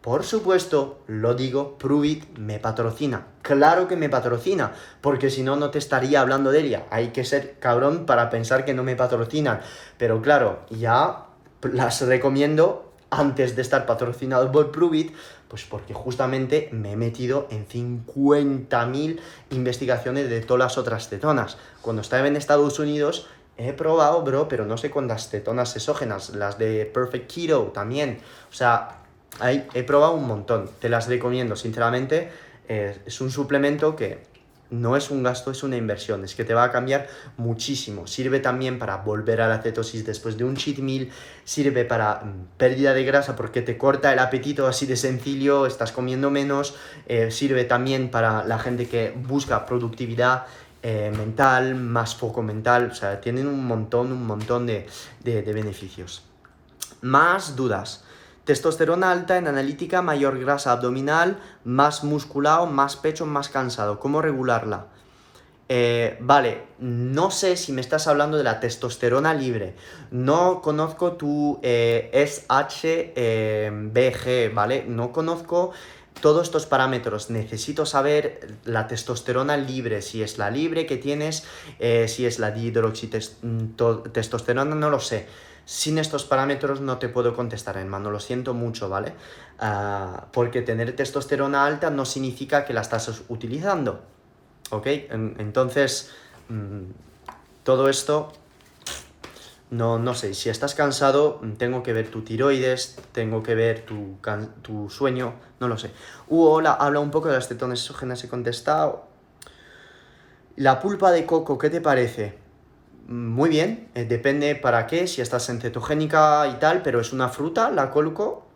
Speaker 2: por supuesto, lo digo, Pruvit me patrocina. Claro que me patrocina, porque si no, no te estaría hablando de ella. Hay que ser cabrón para pensar que no me patrocinan. Pero claro, ya las recomiendo antes de estar patrocinado por Pruvit, pues porque justamente me he metido en 50.000 investigaciones de todas las otras cetonas. Cuando estaba en Estados Unidos he probado, bro, pero no sé cuántas cetonas exógenas, las de Perfect Keto también. O sea, he probado un montón. Te las recomiendo, sinceramente. Eh, es un suplemento que no es un gasto, es una inversión, es que te va a cambiar muchísimo. Sirve también para volver a la cetosis después de un cheat meal, sirve para mm, pérdida de grasa porque te corta el apetito así de sencillo, estás comiendo menos, eh, sirve también para la gente que busca productividad. Eh, mental, más foco mental, o sea, tienen un montón, un montón de beneficios. Más dudas. Testosterona alta en analítica, mayor grasa abdominal, más musculado, más pecho, más cansado. ¿Cómo regularla? Eh, vale, no sé si me estás hablando de la testosterona libre. No conozco tu eh, SHBG, eh, ¿vale? No conozco todos estos parámetros. Necesito saber la testosterona libre, si es la libre que tienes, si es la dihidroxitestosterona, no lo sé. Sin estos parámetros no te puedo contestar, hermano, lo siento mucho, ¿vale? Ah, porque tener testosterona alta no significa que la estás utilizando, ¿ok? entonces, mm, todo esto No, no sé, si estás cansado, tengo que ver tu tiroides, tengo que ver tu, tu sueño, no lo sé. Hugo, hola, habla un poco de las cetonas exógenas, he contestado. La pulpa de coco, ¿qué te parece? Muy bien, eh, depende para qué, si estás en cetogénica y tal, pero es una fruta, la coloco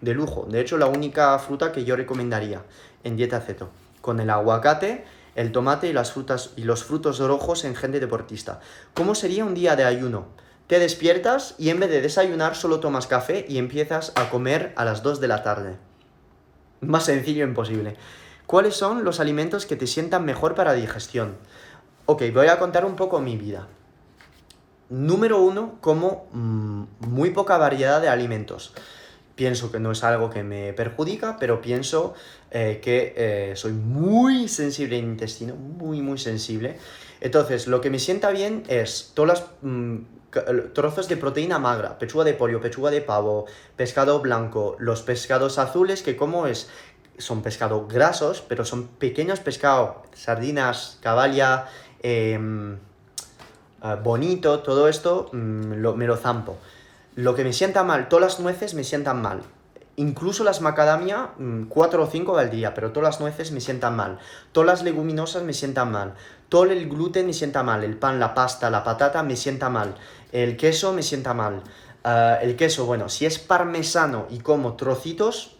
Speaker 2: de lujo. De hecho, la única fruta que yo recomendaría en dieta ceto. Con el aguacate, el tomate y las frutas y los frutos rojos en gente deportista. ¿Cómo sería un día de ayuno? Te despiertas y en vez de desayunar solo tomas café y empiezas a comer a las 2 de la tarde. Más sencillo imposible. ¿Cuáles son los alimentos que te sientan mejor para digestión? Ok, voy a contar un poco mi vida. Número uno, como mm, muy poca variedad de alimentos. Pienso que no es algo que me perjudica, pero pienso eh, que eh, soy muy sensible en intestino, muy, muy sensible. Entonces, lo que me sienta bien es todos los mm, trozos de proteína magra, pechuga de pollo, pechuga de pavo, pescado blanco, los pescados azules, que como es son pescados grasos, pero son pequeños pescados, sardinas, caballa, em, ah, bonito, todo esto mm, me lo zampo. Lo que me sienta mal, todas las nueces me sientan mal. Incluso las macadamia, 4 mm, o 5 al día, pero todas las nueces me sientan mal. Todas las leguminosas me sientan mal. Todo el gluten me sienta mal. El pan, la pasta, la patata me sienta mal. El queso me sienta mal. Ah, el queso, bueno, si es parmesano y como trocitos,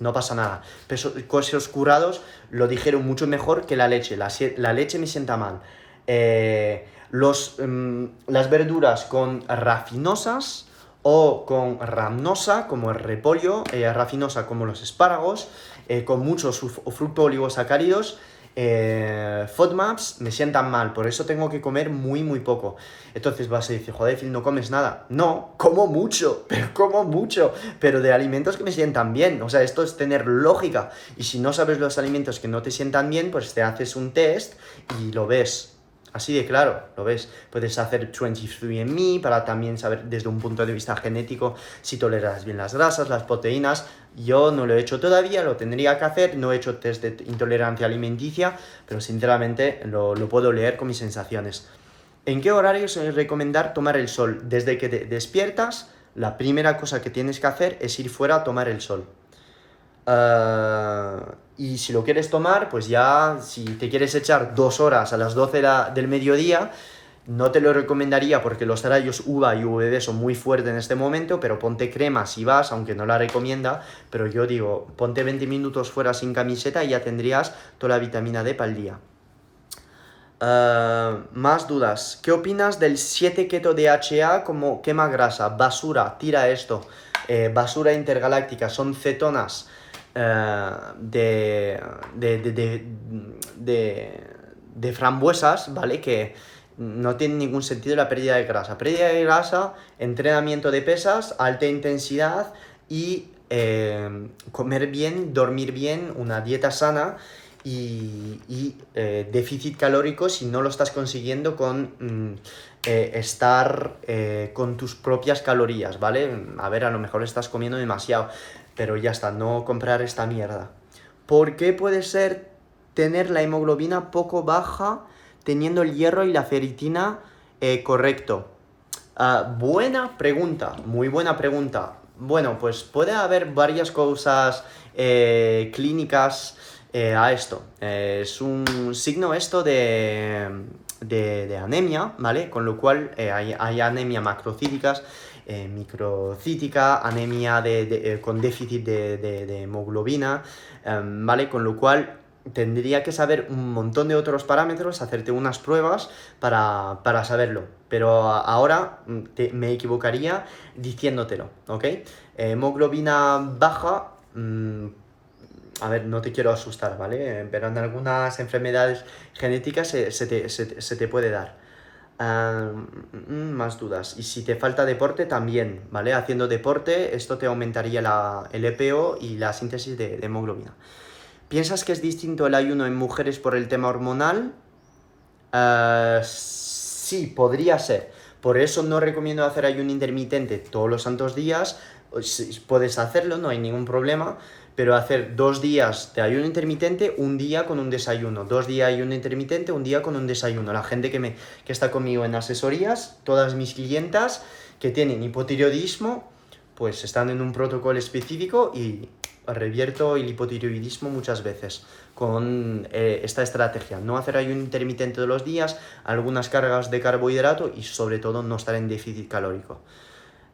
Speaker 2: no pasa nada. quesos curados lo dijeron mucho mejor que la leche. La, leche me sienta mal. Eh, los, mm, las verduras con rafinosas o con ramnosa, como el repollo, eh, rafinosa como los espárragos, eh, con muchos fructo-oligosacáridos, eh, FODMAPs me sientan mal, por eso tengo que comer muy, muy poco. Entonces vas a decir, joder, Phil, no comes nada. No, como mucho, pero como mucho, pero de alimentos que me sientan bien. O sea, esto es tener lógica. Y si no sabes los alimentos que no te sientan bien, pues te haces un test y lo ves. Así de claro, ¿lo ves? Puedes hacer 23andMe para también saber desde un punto de vista genético si toleras bien las grasas, las proteínas. Yo no lo he hecho todavía, lo tendría que hacer. No he hecho test de intolerancia alimenticia, pero sinceramente lo, puedo leer con mis sensaciones. ¿En qué horario se recomendar tomar el sol? Desde que te despiertas, la primera cosa que tienes que hacer es ir fuera a tomar el sol. Uh, y si lo quieres tomar, pues ya, si te quieres echar dos horas a las 12 del mediodía, no te lo recomendaría porque los rayos UVA y UVB son muy fuertes en este momento, pero ponte crema si vas, aunque no la recomienda, pero yo digo, ponte 20 minutos fuera sin camiseta y ya tendrías toda la vitamina D para el día. Uh, más dudas. ¿Qué opinas del 7 keto DHA como quema grasa? Basura, tira esto. Eh, basura intergaláctica, son cetonas. Eh, de, de, frambuesas, ¿vale? Que no tiene ningún sentido la pérdida de grasa. Pérdida de grasa, entrenamiento de pesas, alta intensidad y eh, comer bien, dormir bien, una dieta sana y, eh, déficit calórico si no lo estás consiguiendo con mm, estar con tus propias calorías, ¿vale? A ver, a lo mejor estás comiendo demasiado pero ya está, no comprar esta mierda. ¿Por qué puede ser tener la hemoglobina poco baja teniendo el hierro y la feritina eh, correcto? Ah, buena pregunta, muy buena pregunta. Bueno, pues puede haber varias causas eh, clínicas eh, a esto. es un signo esto de, de, anemia, ¿vale? Con lo cual hay, hay anemia macrocíticas eh, microcítica, anemia de, eh, con déficit de, hemoglobina, em, ¿vale? Con lo cual tendría que saber un montón de otros parámetros, hacerte unas pruebas para, saberlo. Pero ahora mm, me equivocaría diciéndotelo, ¿ok? hemoglobina baja, mm, a ver, no te quiero asustar, ¿vale? Pero en algunas enfermedades genéticas se te puede dar. Mm, más dudas. Y si te falta deporte, también, ¿vale? Haciendo deporte, esto te aumentaría la, el EPO y la síntesis de, hemoglobina. ¿Piensas que es distinto el ayuno en mujeres por el tema hormonal? Uh, sí, podría ser. Por eso no recomiendo hacer ayuno intermitente todos los santos días. Puedes hacerlo, no hay ningún problema. Pero hacer dos días de ayuno intermitente, un día con un desayuno, dos días de ayuno intermitente, un día con un desayuno. La gente que, me, que está conmigo en asesorías, todas mis clientas que tienen hipotiroidismo, pues están en un protocolo específico y revierto el hipotiroidismo muchas veces con eh, esta estrategia. No hacer ayuno intermitente de los días, algunas cargas de carbohidrato y sobre todo no estar en déficit calórico.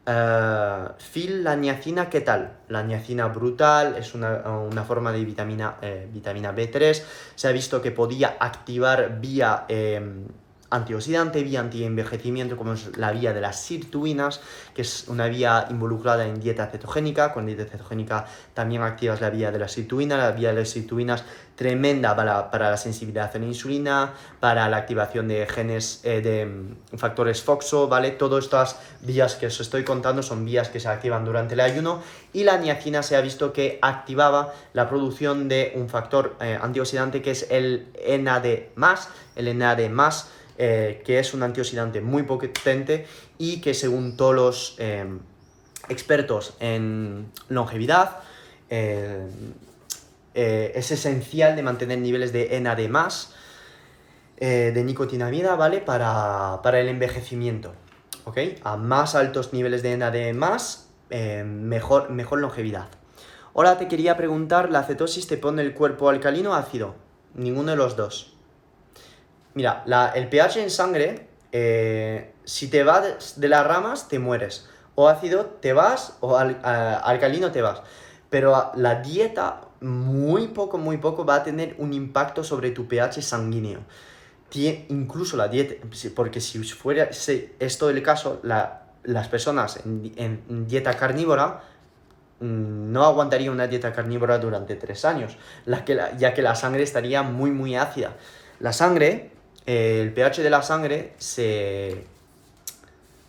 Speaker 2: Uh, Phil, la niacina, ¿qué tal? La niacina brutal, es una, forma de vitamina, eh, vitamina B3. Se ha visto que podía activar vía em, antioxidante, vía antienvejecimiento, como es la vía de las sirtuinas, que es una vía involucrada en dieta cetogénica. Con dieta cetogénica también activas la vía de las sirtuinas. La vía de las sirtuinas tremenda para, para la sensibilidad a la insulina, para la activación de genes, eh, de mm, factores FOXO, ¿vale? Todas estas vías que os estoy contando son vías que se activan durante el ayuno y la niacina se ha visto que activaba la producción de un factor eh, antioxidante que es el NAD+, el NAD+, eh, que es un antioxidante muy potente y que según todos los eh, expertos en longevidad eh, es esencial de mantener niveles de NAD+, de nicotinamida, ¿vale? Para, para, el envejecimiento, ¿ok? A más altos niveles de NAD+, mejor, mejor longevidad. Ahora te quería preguntar, ¿la cetosis te pone el cuerpo alcalino o ácido? Ninguno de los dos. Mira, el pH en sangre, eh, si te vas de las ramas, te mueres. O ácido te vas, o alcalino te vas. Pero la dieta, muy poco, muy poco, va a tener un impacto sobre tu pH sanguíneo. incluso la dieta, porque si fuera esto el caso, las personas en, dieta carnívora mm, no aguantarían una dieta carnívora durante tres años, ya que la sangre estaría muy, muy ácida. La sangre el pH de la sangre se,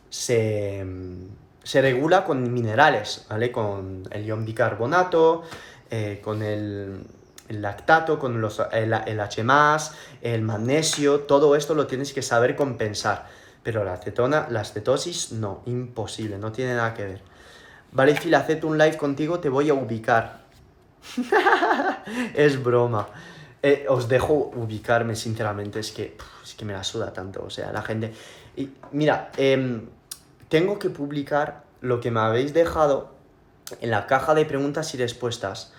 Speaker 2: se, regula con minerales, ¿vale? Con el ion bicarbonato, eh, con el, lactato, con los, el, H+, el magnesio, todo esto lo tienes que saber compensar. Pero la cetona, las cetosis, no, imposible, no tiene nada que ver. Vale, Phil, acepto un live contigo, te voy a ubicar. es broma. Eh, os dejo ubicarme, sinceramente, es que, es que me la suda tanto, o sea, la gente... Y, mira, em, tengo que publicar lo que me habéis dejado en la caja de preguntas y respuestas,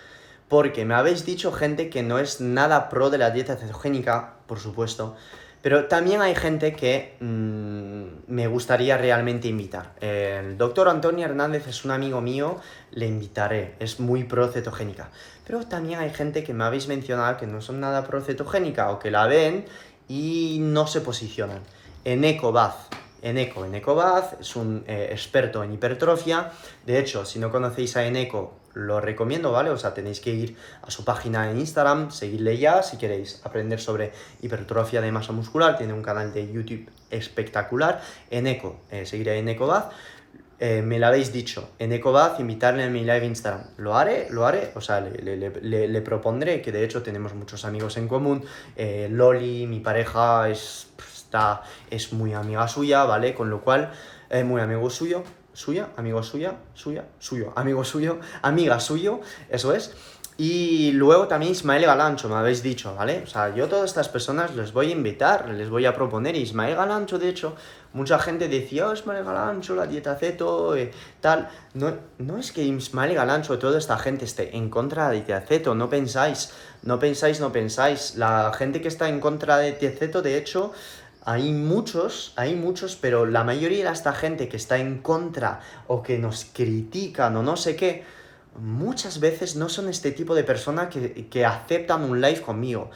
Speaker 2: porque me habéis dicho gente que no es nada pro de la dieta cetogénica, por supuesto, pero también hay gente que mm, me gustaría realmente invitar. El doctor Antonio Hernández es un amigo mío, le invitaré, es muy pro cetogénica. Pero también hay gente que me habéis mencionado que no son nada pro cetogénica o que la ven y no se posicionan. En EcoBath. Eneco. Eneco Bath es un eh, experto en hipertrofia. De hecho, si no conocéis a Eneco, lo recomiendo, ¿vale? O sea, tenéis que ir a su página en Instagram, seguirle ya si queréis aprender sobre hipertrofia de masa muscular. Tiene un canal de YouTube espectacular. Eneco, eh, seguiré en EcoBath. Eh, me lo habéis dicho, en EcoBath, invitarle a mi live Instagram. Lo haré, lo haré, o sea, le, propondré, que de hecho tenemos muchos amigos en común. Eh, Loli, mi pareja, es, está, es muy amiga suya, ¿vale? Con lo cual, es muy amigo suyo, suya, amigo suya, suya, suyo, amigo suyo, amiga suyo, eso es. Y luego también Ismael Galancho, me habéis dicho, ¿vale? O sea, yo todas estas personas les voy a invitar, les voy a proponer. Ismael Galancho, de hecho, mucha gente decía, oh, Ismael Galancho, la dieta ceto, eh, tal. No, no es que Ismael Galancho, toda esta gente esté en contra de la dieta ceto, no pensáis, no pensáis, no pensáis. La gente que está en contra de dieta ceto, de hecho, hay muchos, hay muchos, pero la mayoría de esta gente que está en contra o que nos critican o no sé qué, muchas veces no son este tipo de personas que, aceptan un live conmigo.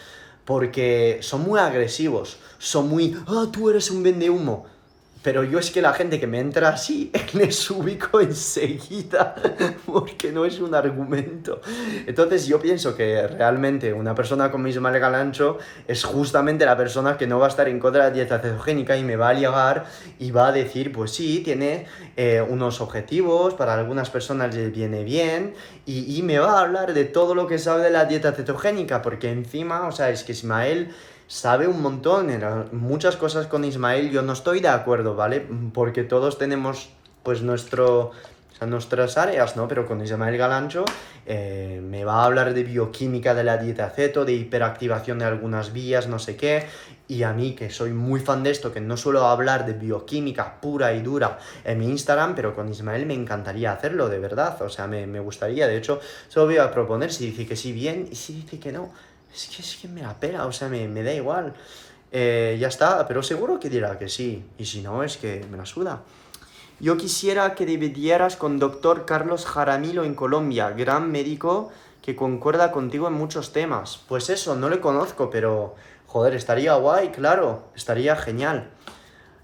Speaker 2: Porque son muy agresivos, son muy, ah, tú eres un vende humo. Pero yo es que la gente que me entra así, les ubico enseguida, porque no es un argumento. Entonces yo pienso que realmente una persona con mis mal ancho es justamente la persona que no va a estar en contra de la dieta cetogénica y me va a llegar y va a decir, pues sí, tiene eh, unos objetivos, para algunas personas les viene bien, y, y me va a hablar de todo lo que sabe de la dieta cetogénica, porque encima, o sea, es que Ismael sabe un montón, muchas cosas con Ismael yo no estoy de acuerdo, ¿vale? Porque todos tenemos pues nuestro o sea, nuestras áreas, ¿no? Pero con Ismael Galancho eh, me va a hablar de bioquímica de la dieta ceto, de hiperactivación de algunas vías, no sé qué. Y a mí, que soy muy fan de esto, que no suelo hablar de bioquímica pura y dura en mi Instagram, pero con Ismael me encantaría hacerlo, de verdad. O sea, me, me gustaría. De hecho, se lo voy a proponer. Si dice que sí, bien. Y si dice que no, es que, es que me la pela. O sea, me, me da igual. Eh, ya está, pero seguro que dirá que sí. Y si no, es que me la suda. Yo quisiera que dividieras con doctor Carlos Jaramillo en Colombia, gran médico que concuerda contigo en muchos temas. Pues eso, no le conozco, pero joder, estaría guay, claro, estaría genial.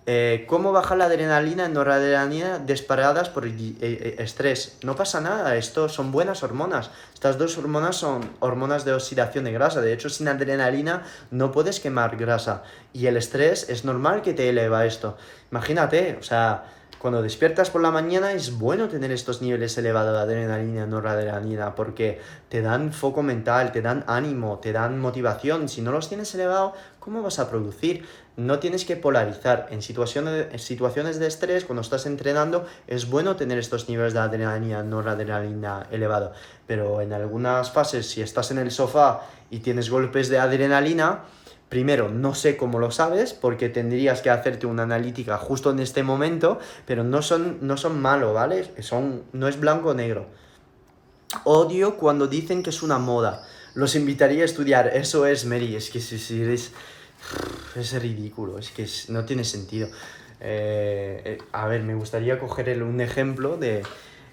Speaker 2: Eh, ¿Cómo bajar la adrenalina en noradrenalina disparadas por eh, estrés? No pasa nada, esto son buenas hormonas. Estas dos hormonas son hormonas de oxidación de grasa. De hecho, sin adrenalina no puedes quemar grasa. Y el estrés es normal que te eleva esto. Imagínate, o sea, cuando despiertas por la mañana es bueno tener estos niveles elevados de adrenalina, noradrenalina, porque te dan foco mental, te dan ánimo, te dan motivación. Si no los tienes elevados, ¿cómo vas a producir? No tienes que polarizar. En situaciones, situaciones de estrés, cuando estás entrenando, es bueno tener estos niveles de adrenalina, noradrenalina elevado. Pero en algunas fases, si estás en el sofá y tienes golpes de adrenalina, Primero, no sé cómo lo sabes, porque tendrías que hacerte una analítica justo en este momento, pero no son, no son malos, ¿vale? Son, no es blanco o negro. Odio cuando dicen que es una moda. Los invitaría a estudiar. Eso es, Mary. Es que si, si eres... Es ridículo, es que no tiene sentido. Eh, eh, a ver, me gustaría coger un ejemplo de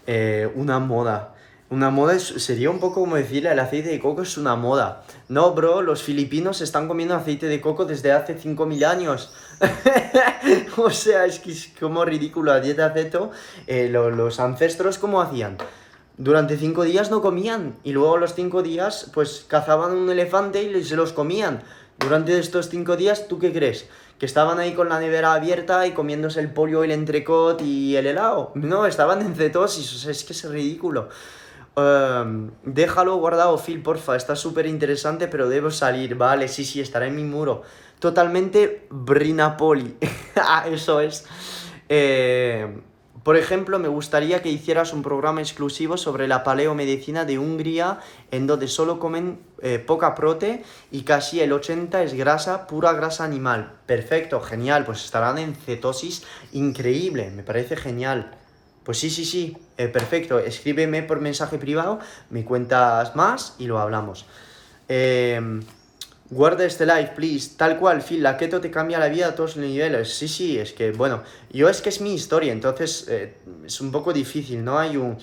Speaker 2: eh, una moda. Una moda sería un poco como decirle el aceite de coco es una moda. No, bro, los filipinos están comiendo aceite de coco desde hace 5.000 años. o sea, es que es como ridículo la dieta ceto. Eh, los ancestros, ¿cómo hacían? Durante 5 días no comían y luego a los 5 días pues cazaban un elefante y se los comían. Durante estos 5 días, ¿tú qué crees? que estaban ahí con la nevera abierta y comiéndose el pollo, el entrecot y el helado. No, estaban en cetosis, o sea, es que es ridículo. Em, déjalo guardado, Phil, porfa. Está súper interesante, pero debo salir. Vale, sí, sí, estará en mi muro. Totalmente Brinapoli. Ah, eso es. Eh, por ejemplo, me gustaría que hicieras un programa exclusivo sobre la paleomedicina de Hungría, en donde solo comen eh, poca prote y casi el 80 es grasa, pura grasa animal. Perfecto, genial, pues estarán en cetosis increíble, me parece genial. Pues sí, sí, sí, eh, perfecto. Escríbeme por mensaje privado, me cuentas más y lo hablamos. Em, guarda este live, please. Tal cual, Phil, la keto te cambia la vida a todos los niveles. Sí, sí, es que, bueno, yo es que es mi historia, entonces eh, es un poco difícil, ¿no? Hay un,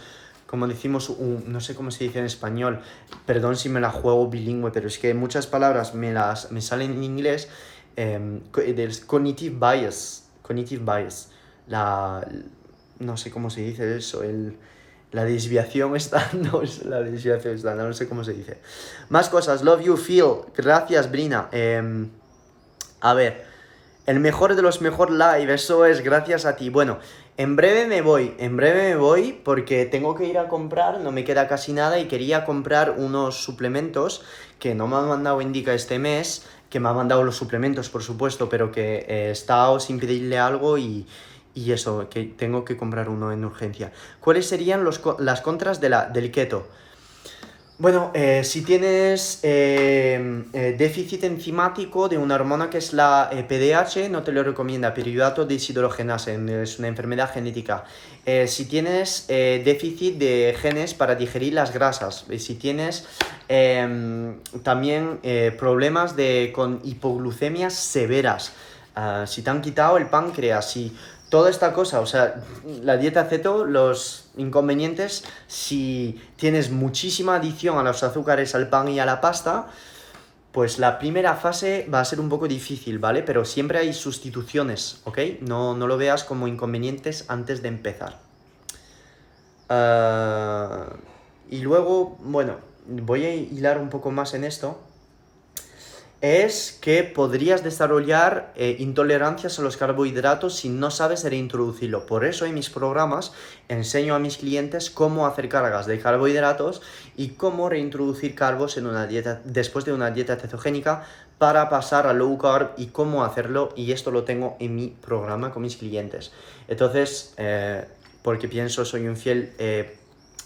Speaker 2: como decimos, un, no sé cómo se dice en español, perdón si me la juego bilingüe, pero es que muchas palabras me, las, me salen en inglés, eh, cognitive bias, cognitive bias, la no sé cómo se dice eso, el, la desviación está, no, la desviación está, no sé cómo se dice. Más cosas, love you, feel, gracias, Brina. Em, a ver, el mejor de los mejor live, eso es gracias a ti. Bueno, en breve me voy, en breve me voy porque tengo que ir a comprar, no me queda casi nada y quería comprar unos suplementos que no me han mandado Indica este mes, que me han mandado los suplementos, por supuesto, pero que he estado sin pedirle algo y y eso, que tengo que comprar uno en urgencia. ¿Cuáles serían los, las contras de la, del keto? Bueno, eh, si tienes eh, eh, déficit enzimático de una hormona que es la PDH, no te lo recomienda, piridato de deshidrogenasa, es una enfermedad genética. si tienes déficit de genes para digerir las grasas, si tienes em, también problemas de, con hipoglucemias severas, ah, si te han quitado el páncreas, si toda esta cosa, o sea, la dieta ceto, los inconvenientes, si tienes muchísima adición a los azúcares, al pan y a la pasta, pues la primera fase va a ser un poco difícil, ¿vale? Pero siempre hay sustituciones, ¿ok? No, no lo veas como inconvenientes antes de empezar. Ah, y luego, bueno, voy a hilar un poco más en esto es que podrías desarrollar eh, intolerancias a los carbohidratos si no sabes reintroducirlo. Por eso en mis programas enseño a mis clientes cómo hacer cargas de carbohidratos y cómo reintroducir carbos en una dieta, después de una dieta cetogénica para pasar a low carb y cómo hacerlo. Y esto lo tengo en mi programa con mis clientes. Entonces, eh, porque pienso, soy un fiel eh,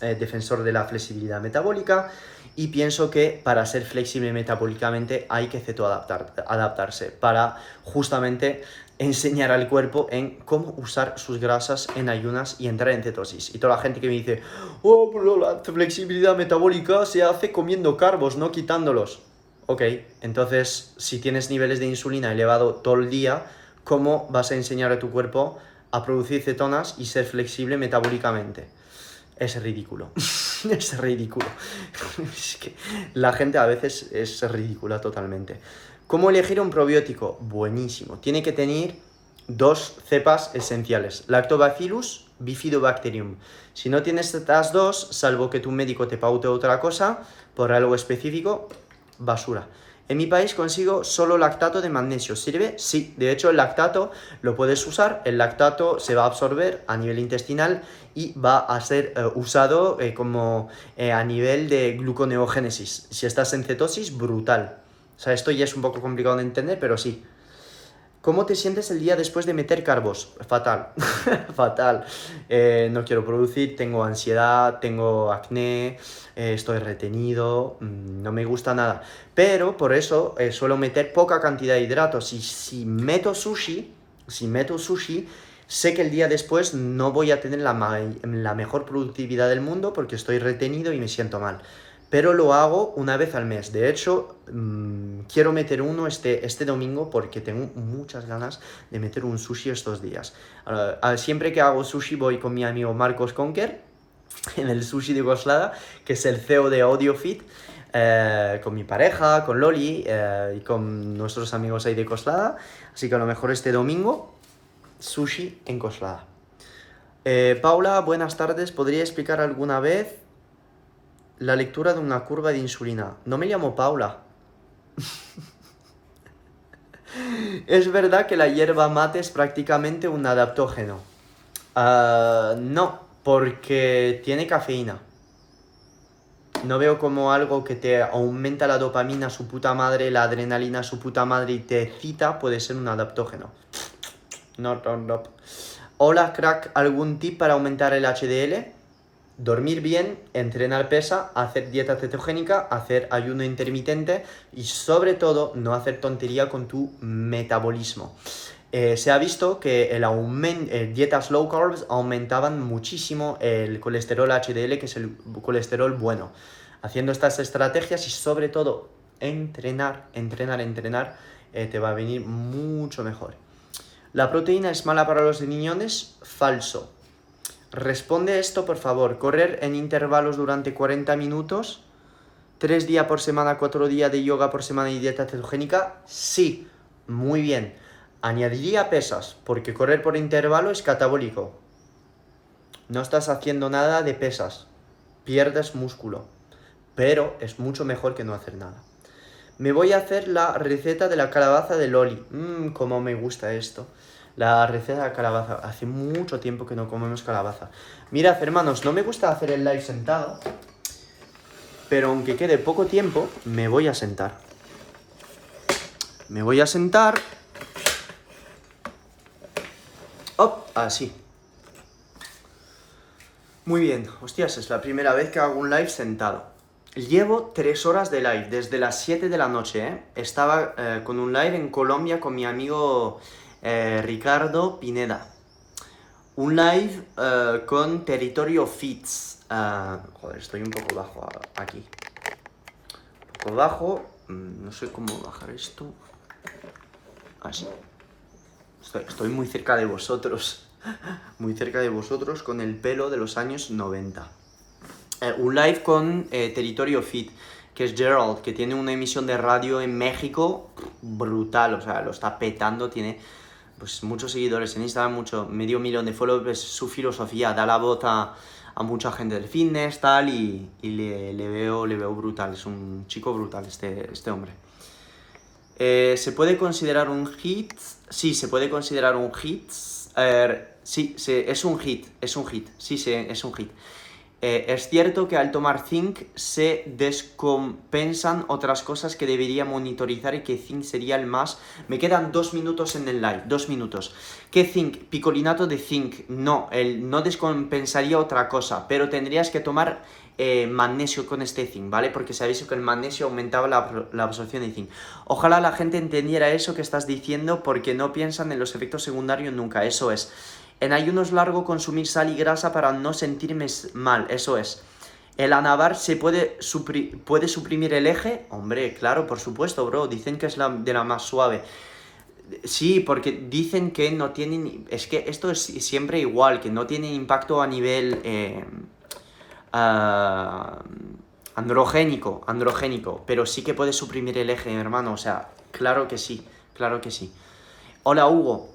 Speaker 2: defensor de la flexibilidad metabólica y pienso que para ser flexible metabólicamente hay que adaptar, adaptarse para justamente enseñar al cuerpo en cómo usar sus grasas en ayunas y entrar en cetosis. Y toda la gente que me dice, oh, pero la flexibilidad metabólica se hace comiendo carbos, no quitándolos. Ok, entonces si tienes niveles de insulina elevado todo el día, ¿cómo vas a enseñar a tu cuerpo a producir cetonas y ser flexible metabólicamente? Es ridículo. es ridículo. es que la gente a veces es ridícula totalmente. ¿Cómo elegir un probiótico? Buenísimo. Tiene que tener dos cepas esenciales. Lactobacillus, bifidobacterium. Si no tienes estas dos, salvo que tu médico te paute otra cosa, por algo específico, basura. En mi país consigo solo lactato de magnesio. ¿Sirve? Sí. De hecho, el lactato lo puedes usar. El lactato se va a absorber a nivel intestinal y va a ser eh, usado eh, como eh, a nivel de gluconeogénesis. Si estás en cetosis, brutal. O sea, esto ya es un poco complicado de entender, pero sí. ¿Cómo te sientes el día después de meter carbos? Fatal, fatal. Eh, no quiero producir, tengo ansiedad, tengo acné, eh, estoy retenido, mm, no me gusta nada. Pero por eso eh, suelo meter poca cantidad de hidratos. Y si meto sushi, si meto sushi, sé que el día después no voy a tener la, la mejor productividad del mundo porque estoy retenido y me siento mal pero lo hago una vez al mes. De hecho, mm, quiero meter uno este, este domingo porque tengo muchas ganas de meter un sushi estos días. siempre que hago sushi voy con mi amigo Marcos Conker en el sushi de Goslada, que es el CEO de AudioFit. Eh, con mi pareja, con Loli eh, y con nuestros amigos ahí de Coslada. Así que a lo mejor este domingo, sushi en Coslada. Eh, Paula, buenas tardes. ¿Podría explicar alguna vez la lectura de una curva de insulina. No me llamo Paula. es verdad que la hierba mate es prácticamente un adaptógeno. Ah, no, porque tiene cafeína. No veo como algo que te aumenta la dopamina su puta madre, la adrenalina su puta madre y te cita puede ser un adaptógeno. No, no, no. Hola, crack, ¿algún tip para aumentar el HDL? Dormir bien, entrenar pesa, hacer dieta cetogénica, hacer ayuno intermitente y sobre todo no hacer tontería con tu metabolismo. Eh, se ha visto que el eh, dietas low carbs aumentaban muchísimo el colesterol HDL, que es el colesterol bueno. Haciendo estas estrategias y sobre todo entrenar, entrenar, entrenar, eh, te va a venir mucho mejor. ¿La proteína es mala para los riñones? Falso. Responde esto, por favor. Correr en intervalos durante 40 minutos. ¿Tres días por semana, cuatro días de yoga por semana y dieta cetogénica? Sí, muy bien. Añadiría pesas, porque correr por intervalo es catabólico. No estás haciendo nada de pesas. Pierdes músculo. Pero es mucho mejor que no hacer nada. Me voy a hacer la receta de la calabaza de Loli. Mmm, cómo me gusta esto la receta de calabaza. Hace mucho tiempo que no comemos calabaza. Mirad, hermanos, no me gusta hacer el live sentado, pero aunque quede poco tiempo, me voy a sentar. Me voy a sentar. ¡Oh! Así. Muy bien. Hostias, es la primera vez que hago un live sentado. Llevo tres horas de live, desde las 7 de la noche, ¿eh? Estaba eh, con un live en Colombia con mi amigo eh, Ricardo Pineda. Un live eh, con Territorio Fits. Eh, joder, estoy un poco bajo aquí. Un poco bajo. Mm, no sé cómo bajar esto. Así. Estoy, muy cerca de vosotros. Muy cerca de vosotros con el pelo de los años 90. un live con Territorio Fit que es Gerald, que tiene una emisión de radio en México brutal, o sea, lo está petando, tiene pues muchos seguidores en Instagram, mucho, medio millón de followers, su filosofía da la voz a, mucha gente del fitness, tal, y, le, veo, le veo brutal, es un chico brutal este, este hombre. Eh, ¿Se puede considerar un hit? Sí, se puede considerar un hit. sí, es un hit, es un hit, sí, sí, es un hit. Eh, es cierto que al tomar zinc se descompensan otras cosas que debería monitorizar y que zinc sería el más... Me quedan dos minutos en el live, dos minutos. ¿Qué zinc? Picolinato de zinc. No, el, no descompensaría otra cosa, pero tendrías que tomar eh, magnesio con este zinc, ¿vale? Porque visto que el magnesio aumentaba la, absorción de zinc. Ojalá la gente entendiera eso que estás diciendo porque no piensan en los efectos secundarios nunca, eso es. En ayunos largo consumir sal y grasa para no sentirme mal, eso es. ¿El anabar se puede, puede suprimir el eje? Hombre, claro, por supuesto, bro. Dicen que es la, de la más suave. Sí, porque dicen que no tienen... Es que esto es siempre igual, que no tiene impacto a nivel... Ah, androgénico, androgénico, pero sí que puede suprimir el eje, hermano, o sea, claro que sí, claro que sí. Hola Hugo,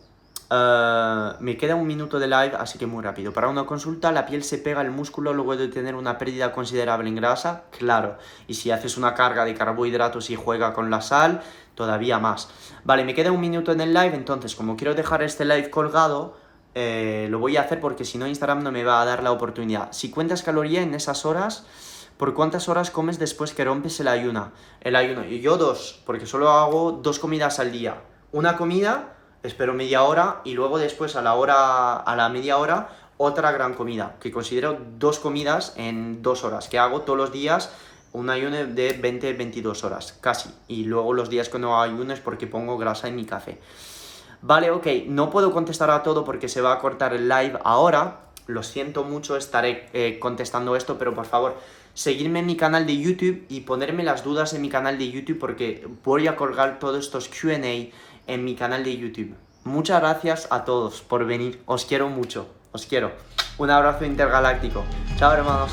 Speaker 2: eh, me queda un minuto de live, así que muy rápido. Para una consulta, la piel se pega al músculo luego de tener una pérdida considerable en grasa, claro. Y si haces una carga de carbohidratos y juega con la sal, todavía más. Vale, me queda un minuto en el live, entonces como quiero dejar este live colgado, eh, lo voy a hacer porque si no Instagram no me va a dar la oportunidad. Si cuentas caloría en esas horas, ¿por cuántas horas comes después que rompes el ayuno? El ayuno. Yo dos, porque solo hago dos comidas al día. Una comida espero media hora y luego después a la hora, a la media hora, otra gran comida, que considero dos comidas en dos horas, que hago todos los días un ayuno de 20-22 horas, casi. Y luego los días que no ayuno es porque pongo grasa en mi café. Vale, ok, no puedo contestar a todo porque se va a cortar el live ahora. Lo siento mucho, estaré eh, contestando esto, pero por favor, seguirme en mi canal de YouTube y ponerme las dudas en mi canal de YouTube porque voy a colgar todos estos QA en mi canal de YouTube. Muchas gracias a todos por venir. Os quiero mucho. Os quiero. Un abrazo intergaláctico. Chao, hermanos.